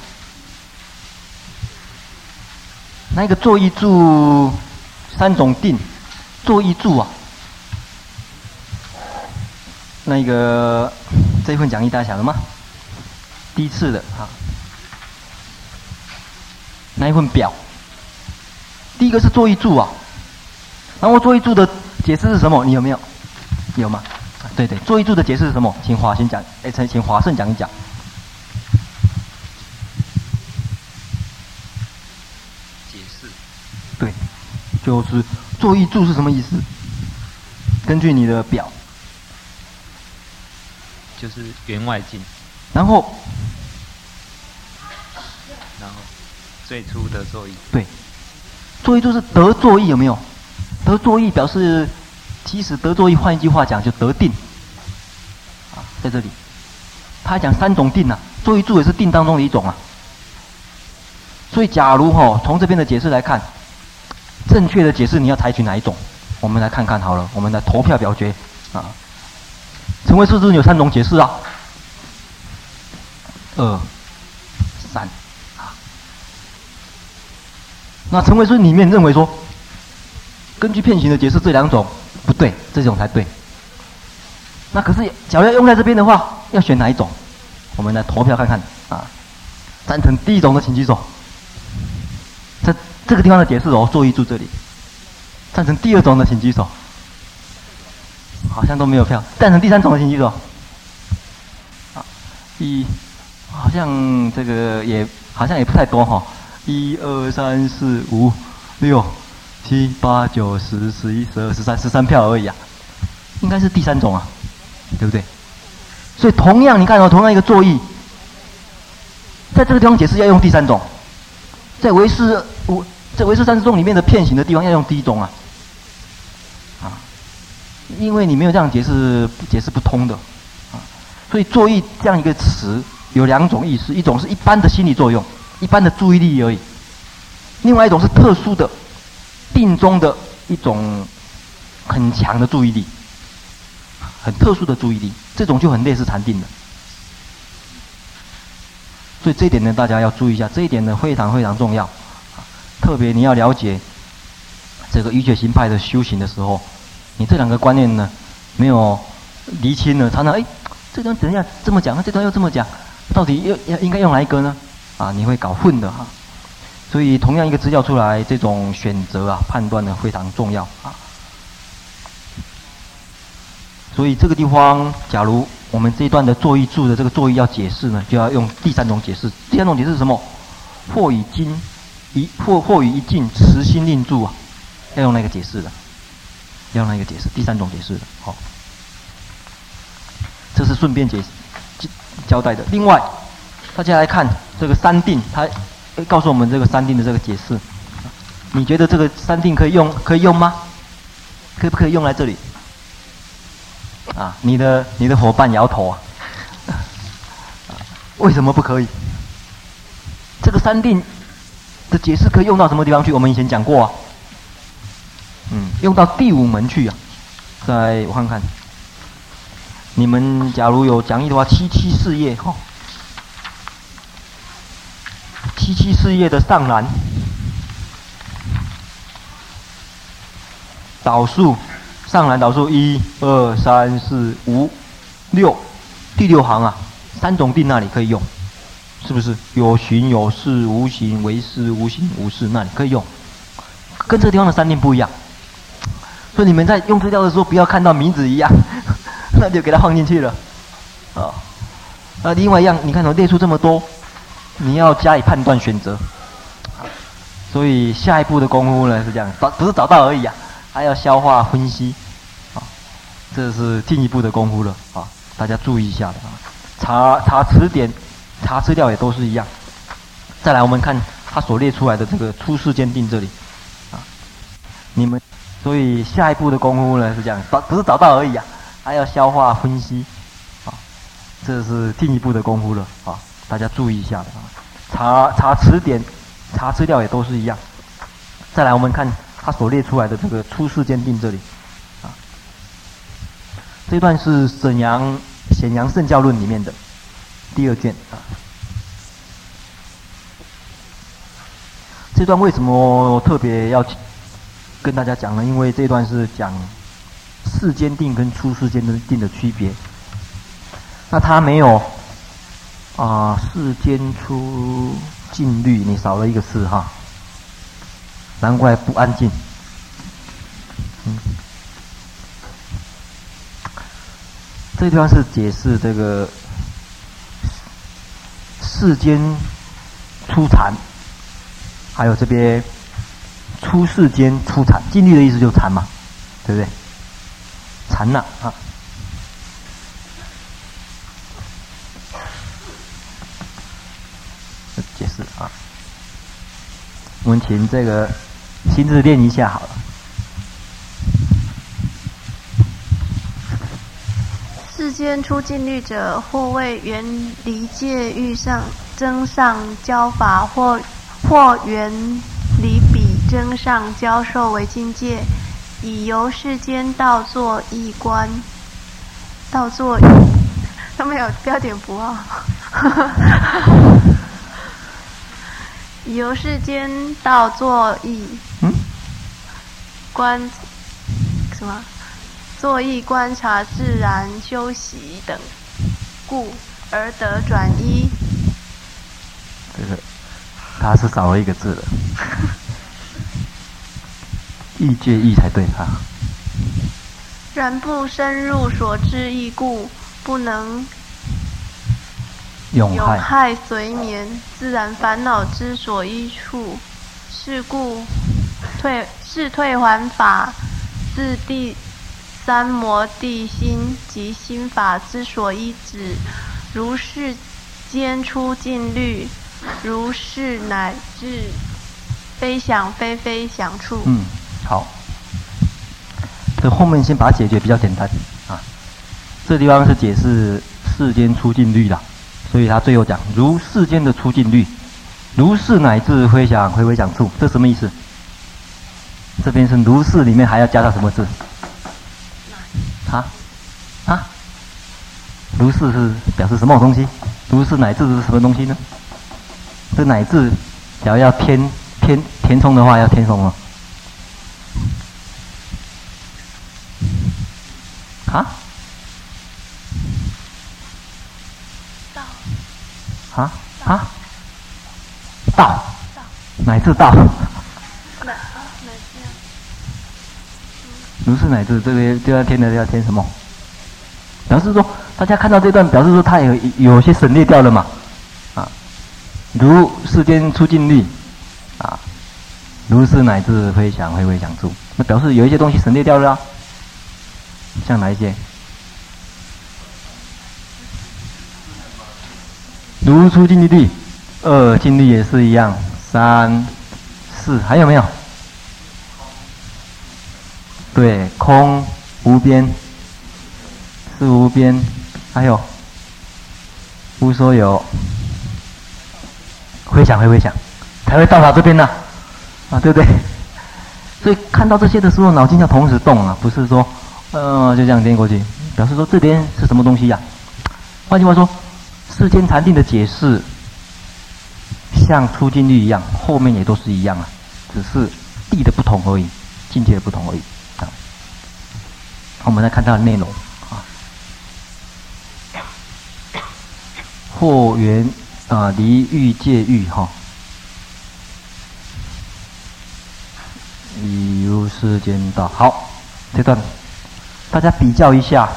那个作意柱三种定，作意柱啊。那个这一份讲义大家晓得吗？第一次的啊。那一份表，第一个是作意注啊。然后作意注的解释是什么？你有没有？有吗？对对，作意注的解释是什么？请华先讲，哎，请请华盛讲一讲。解释。对，就是作意注是什么意思？根据你的表，就是缘外境。然后，然后最初的作意。对，作意就是得作意有没有？得作意表示，其实得作意换一句话讲就得定。啊在这里，他讲三种定啊，作意住也是定当中的一种啊。所以，假如哈、哦、从这边的解释来看，正确的解释你要采取哪一种？我们来看看好了，我们来投票表决啊。成唯识论有三种解释啊，二、三啊。那成唯识里面认为说，根据片型的解释，这两种不对，这种才对。那可是，假如要用在这边的话，要选哪一种？我们来投票看看啊！赞成第一种的请举手。在这个地方的解释哦，注意住这里。赞成第二种的请举手。好像都没有票。赞成第三种的请举手。啊，一，好像这个也好像也不太多哈。一二三四五六七八九十十一十二十三十三票而已啊，应该是第三种啊。对不对？所以同样，你看哦，同样一个作意，在这个地方解释要用第三种，在维斯我在维斯三十种里面的遍行的地方要用第一种啊，啊，因为你没有这样解释，解释不通的啊。所以作意这样一个词有两种意思，一种是一般的心理作用，一般的注意力而已；另外一种是特殊的定中的一种很强的注意力。很特殊的注意力，这种就很类似禅定的，所以这一点呢，大家要注意一下，这一点呢非常非常重要，特别你要了解这个瑜伽行派的修行的时候，你这两个观念呢没有厘清呢，常常哎，这段怎样这么讲，这段又这么讲，到底要要应该用哪一个呢？啊，你会搞混的哈，所以同样一个资料出来，这种选择啊判断呢非常重要啊。所以这个地方，假如我们这一段的作意住的这个作意要解释呢，就要用第三种解释。第三种解释是什么？或以经一或或以一境持心令住啊，要用那个解释的，要用那个解释。第三种解释的，好，这是顺便解释交代的。另外，大家来看这个三定，他告诉我们这个三定的这个解释。你觉得这个三定可以用可以用吗？可不可以用来这里？啊，你的你的伙伴摇头，啊，为什么不可以？这个三定的解释可以用到什么地方去？我们以前讲过啊，嗯，用到第五门去啊。在我看看，你们假如有讲义的话，七七四页哈，七七七事业的上栏，导数，上栏导数一二三四五六，第六行啊，三种定那里可以用，是不是？有形有事无形为事无形无事那里可以用，跟这个地方的三定不一样。所以你们在用资料的时候，不要看到名字一样，那就给它放进去了，啊。那另外一样，你看我列出这么多，你要加以判断选择。所以下一步的功夫呢是这样，找不是找到而已啊，还要消化分析，啊，这是进一步的功夫了啊，大家注意一下啊。查查词典、查资料也都是一样。再来，我们看他所列出来的这个初试鉴定这里，啊，你们所以下一步的功夫呢是这样，找不是找到而已啊，还要消化分析。啊这是进一步的功夫了啊！大家注意一下啊。查查词典、查资料也都是一样。再来，我们看他所列出来的这个初试鉴定这里啊。这段是沈阳显阳圣教论里面的第二卷啊。这段为什么特别要跟大家讲呢？因为这段是讲世间定跟初试鉴定的区别。那他没有啊，世间出静虑，你少了一个字哈，难怪不安静。嗯，这地方是解释这个世间出禅，还有这边出世间出禅，静虑的意思就是禅嘛，对不对？禅了啊。解释啊，我们请这个亲自练一下好了。世间出静虑者，或为缘离界欲上增上教法，或或缘离彼增上教授为境界，以由世间道作一观，道作他 (laughs) 没有标点符号。由世间道作一，嗯，观什么？作意观察自然休息等故而得转一。这个他是少了一个字了，意界意才对啊。然不深入所知义故，不能。有害随眠，自然烦恼之所依处，是故退是退还法，自第三摩地心及心法之所依止，如世间出尽虑，如是乃至非想非非想处。嗯，好，这后面先把它解决比较简单啊。这地方是解释世间出静虑的。所以他最后讲，如世间的出静虑，如是乃至非想回回想处，这什么意思？这边是如是里面还要加上什么字？啊啊？如是是表示什么东西？如是乃至是什么东西呢？这乃至，假如要填填填充的话，要填什么？啊？啊啊！道，乃至道。如是乃至这个就要填的要填什么？表示说，大家看到这段，表示说他有有些省略掉了嘛？啊，如世间出尽力，啊，如是乃至非想非非想住，那表示有一些东西省略掉了啊。像哪一些？如出静虑地，二静虑也是一样，三、四。还有没有？对，空无边，是无边，还有？无所有，回想回回想，才会到达这边呢，啊，对不对？所以看到这些的时候，脑筋要同时动啊，不是说，呃，就这样颠过去，表示说这边是什么东西呀、换句话说。世间禅定的解释，像出尽律一样，后面也都是一样啊，只是地的不同而已，境界的不同而已啊。我们来看它的内容啊，或缘啊离欲界欲哈，以如时间道。好，这段大家比较一下，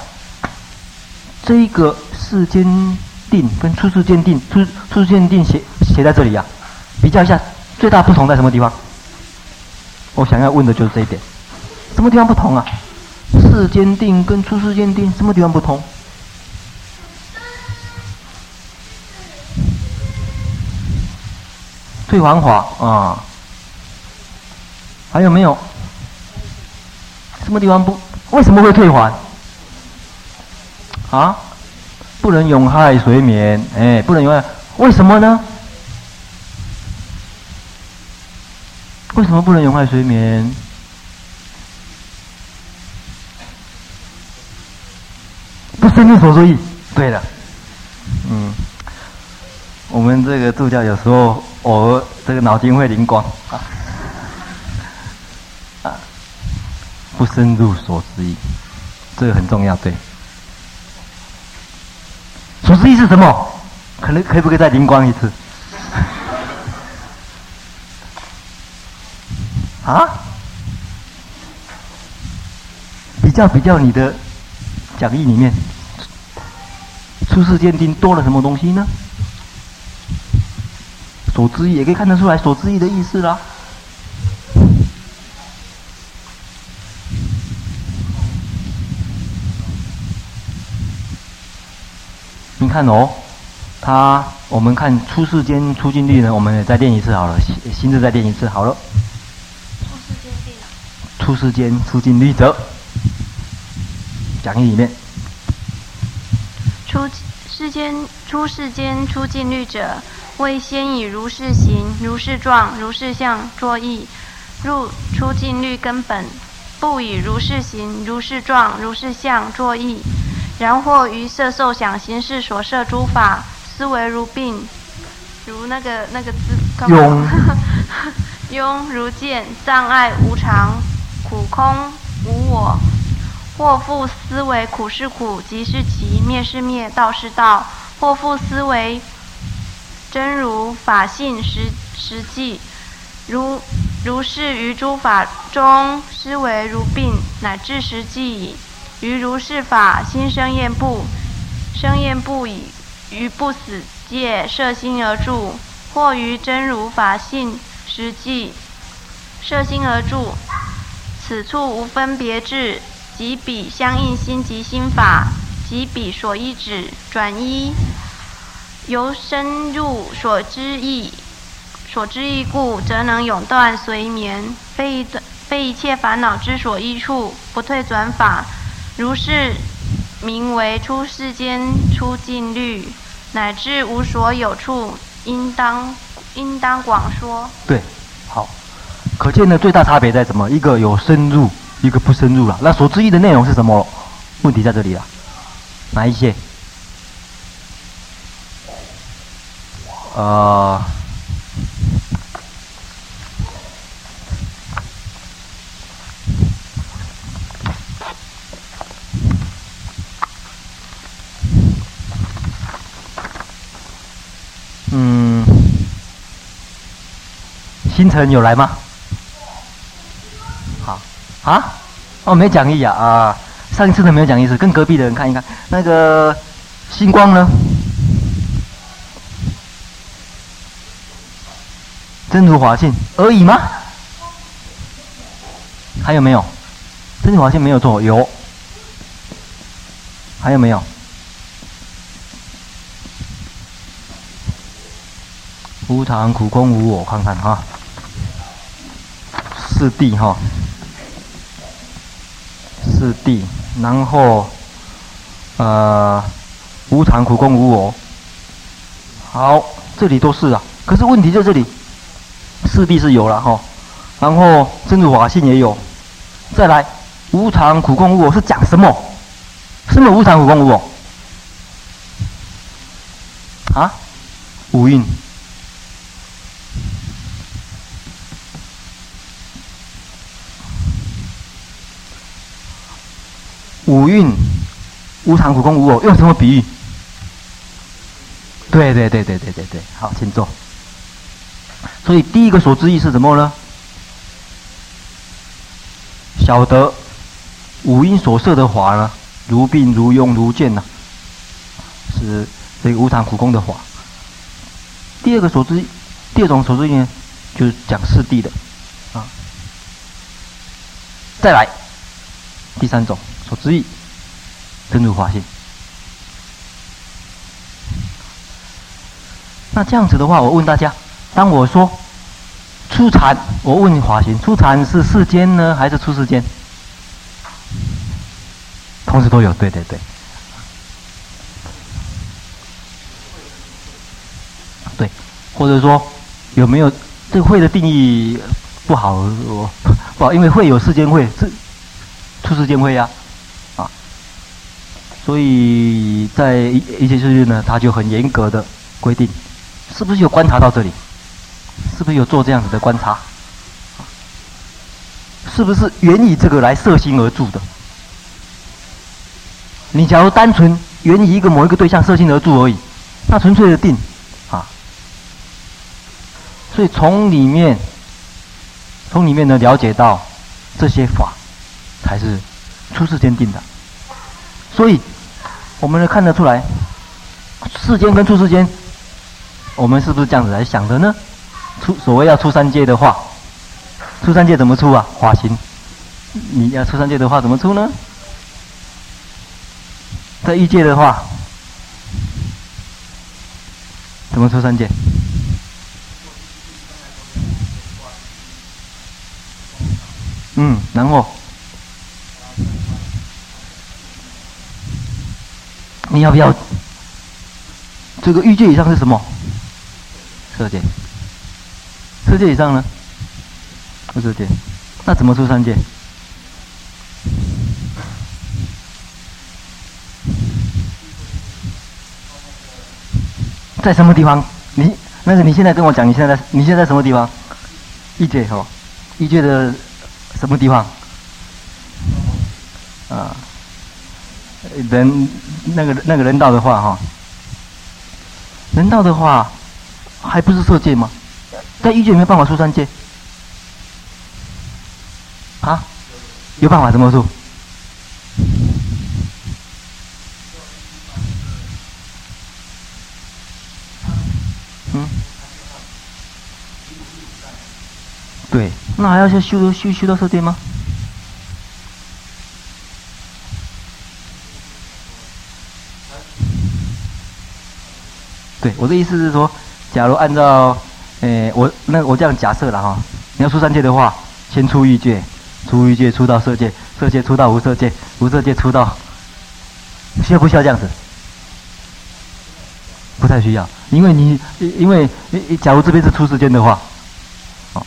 这个世间。定跟出世间定，出出世间定写写在这里呀、啊，比较一下最大不同在什么地方？我想要问的就是这一点，什么地方不同啊？世间定跟出世间定什么地方不同？退还法啊，还有没有？什么地方不？为什么会退还？啊？不能永害随眠，哎，不能永害，为什么呢？为什么不能永害随眠？不是你所注意。对了，嗯，我们这个助教有时候偶尔这个脑筋会灵光啊，不生入所之意，这个很重要，对。所之意是什么？可能可以不可以再灵光一次？(laughs) 啊？比较比较你的讲义里面，出世鉴定多了什么东西呢？所之意也可以看得出来所之意的意思啦。你看哦，他我们看出世间出尽律呢，我们也再练一次好了，心心智再练一次好了。出世间出尽律者，讲义里面。出世间出世间出尽律者，为先以如是行、如是状、如是相作意，入出尽律根本；不以如是行、如是状、如是相作意。然或于色受想行识所摄诸法，思维如病，如那个那个字，庸，(laughs) 庸如见障碍无常，苦空无我，或复思维苦是苦，集是集，灭是灭，道是道，或复思维真如法性实实际，如如是于诸法中思维如病，乃至实际矣。于如是法心生厌怖，生厌怖已，于不死界摄心而住，或于真如法性实际摄心而住，此处无分别智，即彼相应心即心法，即彼所依止转依，由深入所知意，所知意故，则能永断随眠，非一非一切烦恼之所依处，不退转法。如是名为出世间出境律，乃至无所有处，应当应当广说。对，好，可见呢最大差别在什么？一个有深入，一个不深入了。那所知义的内容是什么？问题在这里了，哪一些？呃。嗯星辰有来吗？好，啊，哦，没讲义啊啊！上一次都没有讲义，是跟隔壁的人看一看。那个星光呢？真如华信而已吗？还有没有？真如华信没有错，有。还有没有？无常、苦、空、无我，看看哈。四谛哈，四谛，然后呃，无常、苦、空、无我。好，这里都是啊。可是问题在这里，四谛是有了哈，然后真如法性也有。再来，无常、苦、空、无我是讲什么？什么无常、苦、空、无我？啊？五蕴。五蕴无常苦空无我，用什么比喻？对对对对对对对，好，请坐。所以第一个所知义是什么呢？晓得五蕴所摄的法呢，如病如痈如茧呢，是这个无常苦空的法。第二个所知，第二种所知义呢，就是讲四谛的啊。再来第三种所知意，真如法性。那这样子的话，我问大家，当我说出禅，我问你法性，初禅是世间呢，还是出世间？同时都有，对对对，对，或者说有没有这个会的定义不好，我不好，因为会有世间会，是出世间会呀，所以在一一切世界呢，他就很严格的规定。是不是有观察到这里？是不是有做这样子的观察？是不是缘以这个来摄心而住的？你假如单纯缘以一个某一个对象摄心而住而已，那纯粹的定啊。所以从里面，从里面呢了解到这些法才是初世坚定的。所以我们能看得出来，世间跟出世间。我们是不是这样子来想的呢？出所谓要出三界的话，出三界怎么出啊？花心，你要出三界的话怎么出呢？在欲界的话，怎么出三界？嗯，然后你要不要？这个欲界以上是什么？色界，色界以上呢？不色界，那怎么出三界？在什么地方？你那个你现在跟我讲，你现在在你现在在什么地方？一界哦，一界的什么地方？啊，人那个那个人道的话哈，人道的话。还不是色界吗？在欲界没有办法出三界，啊？有办法怎么出？嗯？对，那还要去修修修到色界吗？对，我的意思是说。假如按照，诶，我那我这样假设了哈，你要出三界的话，先出欲界，出欲界出到色界，色界出到无色界，无色界出到，需要不需要这样子？不太需要，因为你因为假如这边是出世间的话，哦，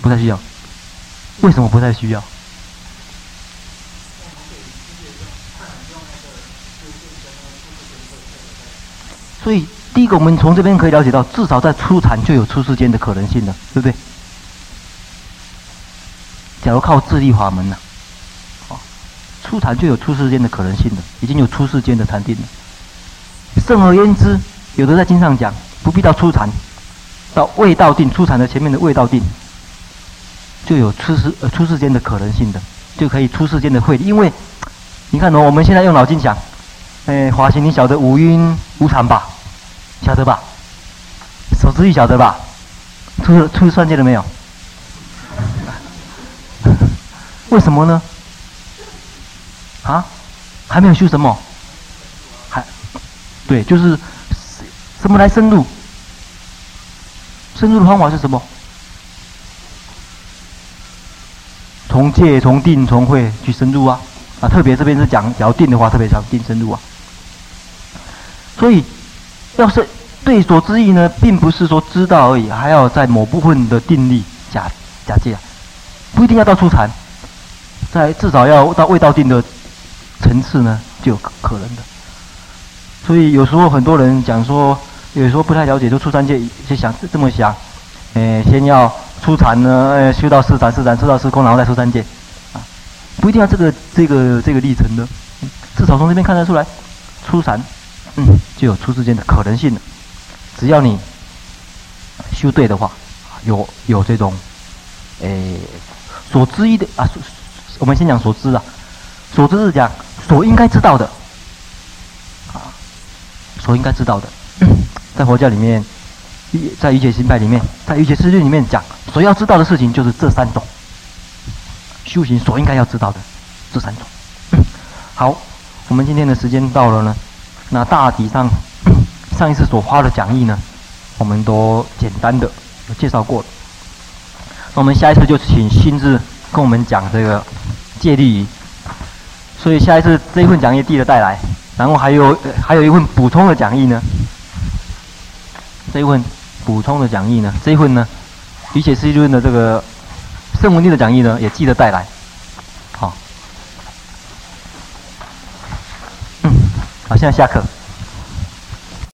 不太需要。为什么不太需要？所以。第一个，我们从这边可以了解到，至少在初禅就有出世间的可能性了，对不对？假如靠智力法门呢，哦，初禅就有出世间的可能性了，已经有出世间的禅定了。甚而焉之，有的在经上讲，不必到初禅，到未到定，初禅的前面的未到定，就有出世呃出世间的可能性的，就可以出世间的慧。因为你看哦，我们现在用脑筋想，哎，华歆，你晓得五蕴无常吧？晓得吧？手指一晓得吧？出出算界了没有？(laughs) 为什么呢？啊？还没有修什么？还对，就是什么来深入？深入的方法是什么？从戒、从定、从慧去深入啊！啊，特别这边是讲要定的话，特别讲定深入啊。所以。要是对所知义呢，并不是说知道而已，还要在某部分的定力假假借，不一定要到初禅，在至少要到未到定的层次呢，就有可能的。所以有时候很多人讲说，有时候不太了解，就出三界就想这么想，诶，先要初禅呢，呃，修到四禅，四禅修到四空，然后再出三界，啊，不一定要这个这个这个历程的，至少从这边看得出来，出禅，嗯，就有出世间的可能性了。只要你修对的话，有有这种，诶，所知一的啊，我们先讲所知啊，所知是讲所应该知道的，啊，所应该知道的，在佛教里面，在瑜伽行派里面，在瑜伽师论里面讲，所要知道的事情就是这三种。修行所应该要知道的这三种。好，我们今天的时间到了呢。那大体上，(coughs) 上一次所发的讲义呢，我们都简单的介绍过了。那我们下一次就请心智跟我们讲这个戒律仪。所以下一次这一份讲义递了带来，然后还有还有一份补充的讲义呢。这一份补充的讲义呢，这一份呢，瑜伽师地论的这个。圣文帝的讲义呢，也记得带来，好，嗯，好，现在下课。